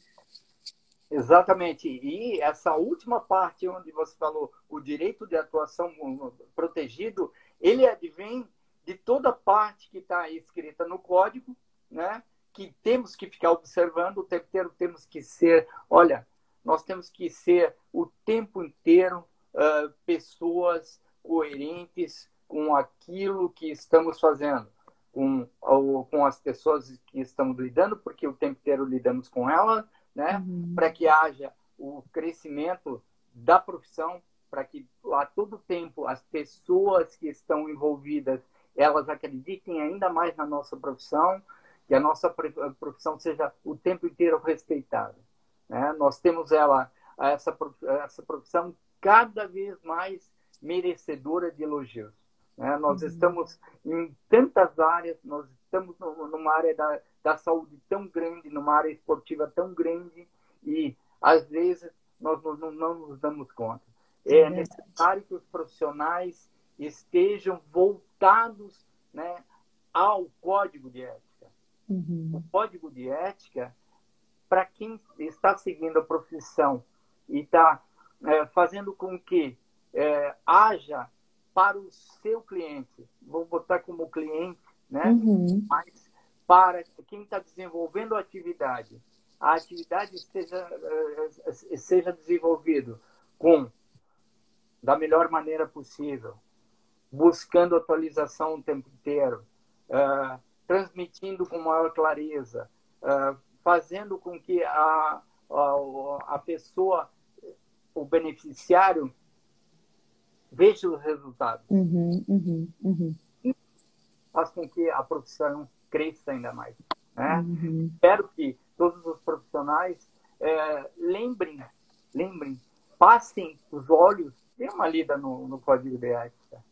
Exatamente. E essa última parte onde você falou o direito de atuação protegido, ele advém de toda parte que está escrita no código, né? que temos que ficar observando o tempo inteiro, temos que ser, olha, nós temos que ser o tempo inteiro uh, pessoas coerentes com aquilo que estamos fazendo, com, com as pessoas que estamos lidando, porque o tempo inteiro lidamos com elas, né? Uhum. Para que haja o crescimento da profissão, para que a todo tempo as pessoas que estão envolvidas elas acreditem ainda mais na nossa profissão, que a nossa profissão seja o tempo inteiro respeitada. Né? Nós temos ela essa essa profissão cada vez mais merecedora de elogios. Né? Nós uhum. estamos em tantas áreas, nós estamos numa área da, da saúde tão grande, numa área esportiva tão grande, e às vezes nós não, não nos damos conta. É, é necessário que os profissionais estejam voltados né, ao código de ética. Uhum. O código de ética, para quem está seguindo a profissão e está é, fazendo com que é, haja para o seu cliente, vou botar como cliente, né? Uhum. Mas para quem está desenvolvendo a atividade, a atividade seja, eh, seja desenvolvida com da melhor maneira possível, buscando atualização o tempo inteiro, uh, transmitindo com maior clareza, uh, fazendo com que a, a, a pessoa, o beneficiário, veja os resultados. Uhum, uhum, uhum. Faz com que a profissão cresça ainda mais. Né? Uhum. Espero que todos os profissionais é, lembrem, lembrem, passem os olhos, dê uma lida no, no Código de Ética.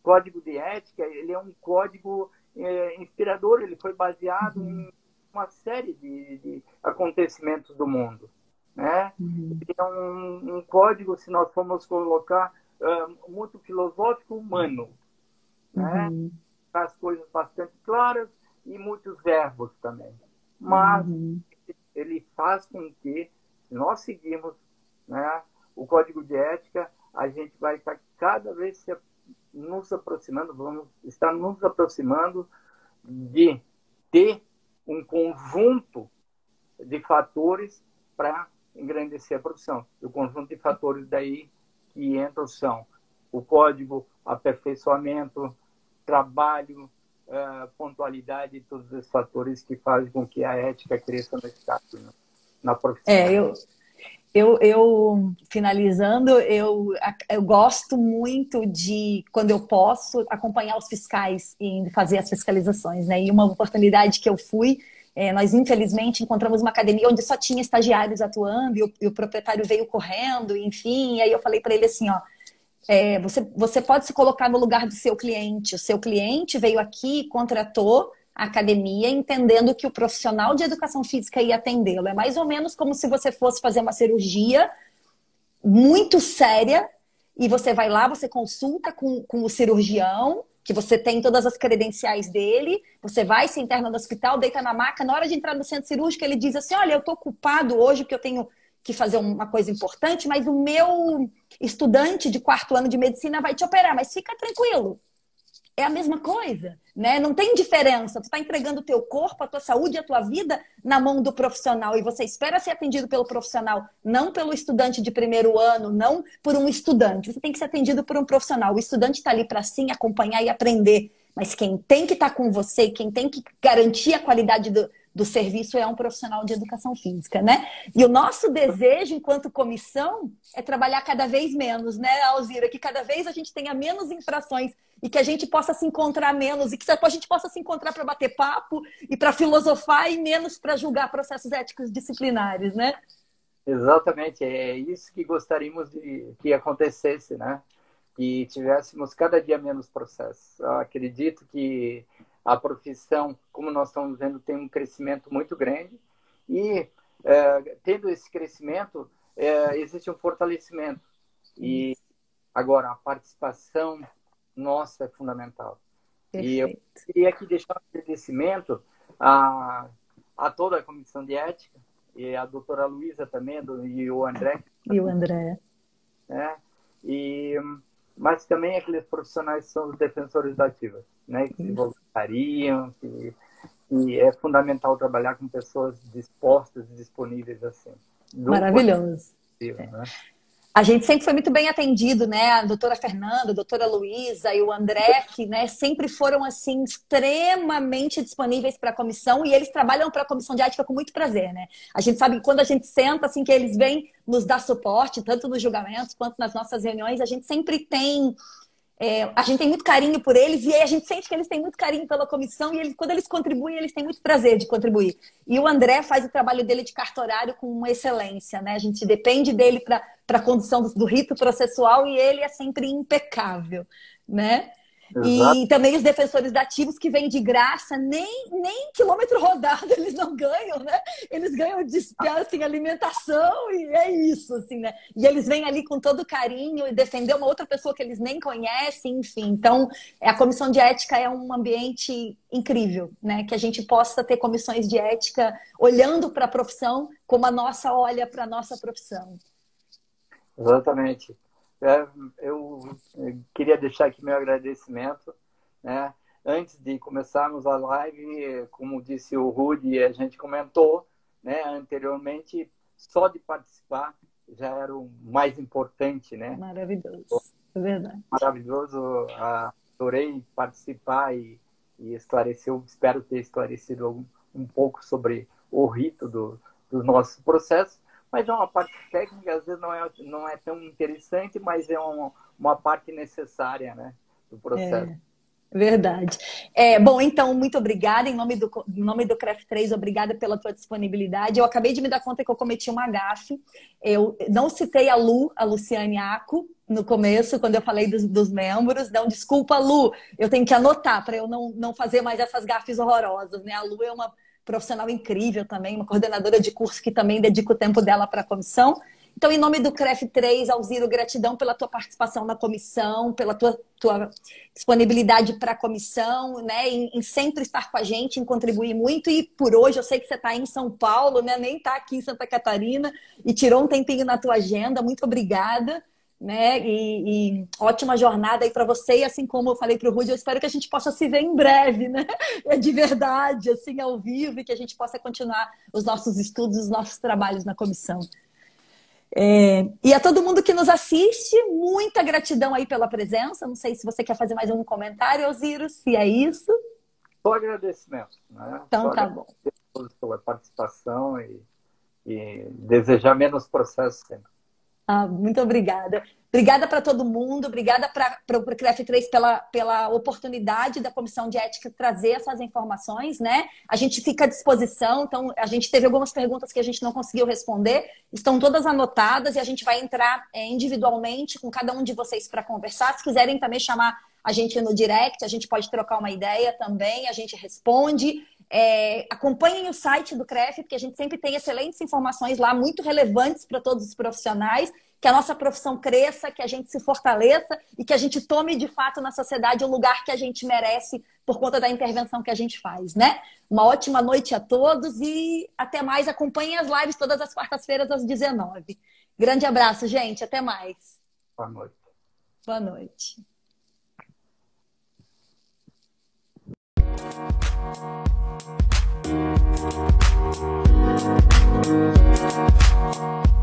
O Código de Ética ele é um código é, inspirador, ele foi baseado uhum. em uma série de, de, acontecimentos do mundo. Né? Uhum. É um, um, código, se nós formos colocar, uh, muito filosófico humano. Né? Uhum. As coisas bastante claras, e muitos verbos também. Mas uhum. ele faz com que, se nós seguirmos né, o código de ética, a gente vai estar cada vez se, nos aproximando, vamos estar nos aproximando de ter um conjunto de fatores para engrandecer a produção. O conjunto de fatores daí que entram são o código, aperfeiçoamento, trabalho, uh, pontualidade e todos os fatores que fazem com que a ética cresça no Estado, né? na profissão. É, eu, eu, eu, finalizando, eu, eu gosto muito de, quando eu posso, acompanhar os fiscais e fazer as fiscalizações, né? E uma oportunidade que eu fui, é, nós infelizmente encontramos uma academia onde só tinha estagiários atuando e o, e o proprietário veio correndo, enfim, e aí eu falei para ele assim, ó, é, você, você pode se colocar no lugar do seu cliente. O seu cliente veio aqui e contratou a academia, entendendo que o profissional de educação física ia atendê-lo. É mais ou menos como se você fosse fazer uma cirurgia muito séria e você vai lá, você consulta com, com o cirurgião, que você tem todas as credenciais dele, você vai, se interna no hospital, deita na maca, na hora de entrar no centro cirúrgico, ele diz assim: Olha, eu estou ocupado hoje porque eu tenho que fazer uma coisa importante, mas o meu estudante de quarto ano de medicina vai te operar, mas fica tranquilo. É a mesma coisa, né? Não tem diferença. Tu está entregando o teu corpo, a tua saúde, a tua vida na mão do profissional e você espera ser atendido pelo profissional, não pelo estudante de primeiro ano, não por um estudante. Você tem que ser atendido por um profissional. O estudante está ali para sim acompanhar e aprender, mas quem tem que estar tá com você, quem tem que garantir a qualidade do, do serviço é um profissional de educação física, né? E o nosso desejo, enquanto comissão, é trabalhar cada vez menos, né, Alzira? Que cada vez a gente tenha menos infrações e que a gente possa se encontrar menos e que a gente possa se encontrar para bater papo e para filosofar e menos para julgar processos éticos disciplinares, né? Exatamente, é isso que gostaríamos de que acontecesse, né? Que tivéssemos cada dia menos processos. Eu acredito que a profissão, como nós estamos vendo, tem um crescimento muito grande e, é, tendo esse crescimento, é, existe um fortalecimento. E agora, a participação nossa é fundamental. Perfeito. E eu queria aqui deixar um agradecimento a, a toda a comissão de ética e a doutora Luísa também do, e o André. E o André. Né? E, mas também aqueles profissionais que são os defensores da ativa, né? que se voluntariam, que, que é fundamental trabalhar com pessoas dispostas e disponíveis assim. Maravilhoso. Né? A gente sempre foi muito bem atendido, né? A doutora Fernanda, a doutora Luísa e o André, que né, sempre foram assim extremamente disponíveis para a comissão e eles trabalham para a comissão de ética com muito prazer, né? A gente sabe que quando a gente senta, assim, que eles vêm nos dar suporte, tanto nos julgamentos quanto nas nossas reuniões, a gente sempre tem é, a gente tem muito carinho por eles e a gente sente que eles têm muito carinho pela comissão e eles, quando eles contribuem, eles têm muito prazer de contribuir. E o André faz o trabalho dele de cartorário com excelência, né? A gente depende dele para a condução do, do rito processual e ele é sempre impecável, né? E também os defensores dativos que vêm de graça, nem, nem quilômetro rodado eles não ganham, né? Eles ganham de, assim, alimentação e é isso, assim, né? E eles vêm ali com todo carinho e defender uma outra pessoa que eles nem conhecem, enfim. Então, a comissão de ética é um ambiente incrível, né? Que a gente possa ter comissões de ética olhando para a profissão como a nossa olha para a nossa profissão. Exatamente. É, eu queria deixar aqui meu agradecimento. Né? Antes de começarmos a live, como disse o Rudy, a gente comentou né, anteriormente, só de participar já era o mais importante. Né? Maravilhoso, é verdade. Maravilhoso, adorei participar e, e esclareceu, espero ter esclarecido um, um pouco sobre o rito do, do nosso processo mas é uma parte técnica, às vezes não é, não é tão interessante, mas é uma, parte necessária né, do processo. É. Verdade. É, bom, então, muito obrigada. Em nome do, em nome do Craft 3, obrigada pela tua disponibilidade. Eu acabei de me dar conta que eu cometi uma gafe. Eu não citei a Lu, a Luciane Aco, no começo, quando eu falei dos, dos membros. Não, desculpa, Lu. Eu tenho que anotar para eu não, não fazer mais essas gafes horrorosas. Né? A Lu é uma profissional incrível também, uma coordenadora de curso que também dedica o tempo dela para a comissão. Então, em nome do CREF 3, Alziro, gratidão pela tua participação na comissão, pela tua, tua disponibilidade para a comissão, né? Em, em, sempre estar com a gente, em contribuir muito. E por hoje, eu sei que você está em São Paulo, né? Nem está aqui em Santa Catarina e tirou um tempinho na tua agenda. Muito obrigada né? E, e, ótima jornada aí para você. E assim como eu falei para o Rudy, eu espero que a gente possa se ver em breve, né? É de verdade, assim, ao vivo, e que a gente possa continuar os nossos estudos, os nossos trabalhos na comissão. É, e a todo mundo que nos assiste, muita gratidão aí pela presença. Não sei se você quer fazer mais um comentário, Osiris, se é isso. Só agradecimento. Né? Então Só tá bom. Pela participação e, e desejar menos processo sempre. Ah, muito obrigada. Obrigada para todo mundo, obrigada para o CREF3 pela, pela oportunidade da Comissão de Ética trazer essas informações, né? A gente fica à disposição, então a gente teve algumas perguntas que a gente não conseguiu responder, estão todas anotadas e a gente vai entrar é, individualmente com cada um de vocês para conversar. Se quiserem também chamar a gente no direct, a gente pode trocar uma ideia também, a gente responde. É, acompanhem o site do CREF, porque a gente sempre tem excelentes informações lá, muito relevantes para todos os profissionais, que a nossa profissão cresça, que a gente se fortaleça e que a gente tome de fato na sociedade o lugar que a gente merece por conta da intervenção que a gente faz, né? Uma ótima noite a todos e até mais. Acompanhem as lives todas as quartas-feiras às 19. Grande abraço, gente. Até mais. Boa noite. Boa noite. Thank you.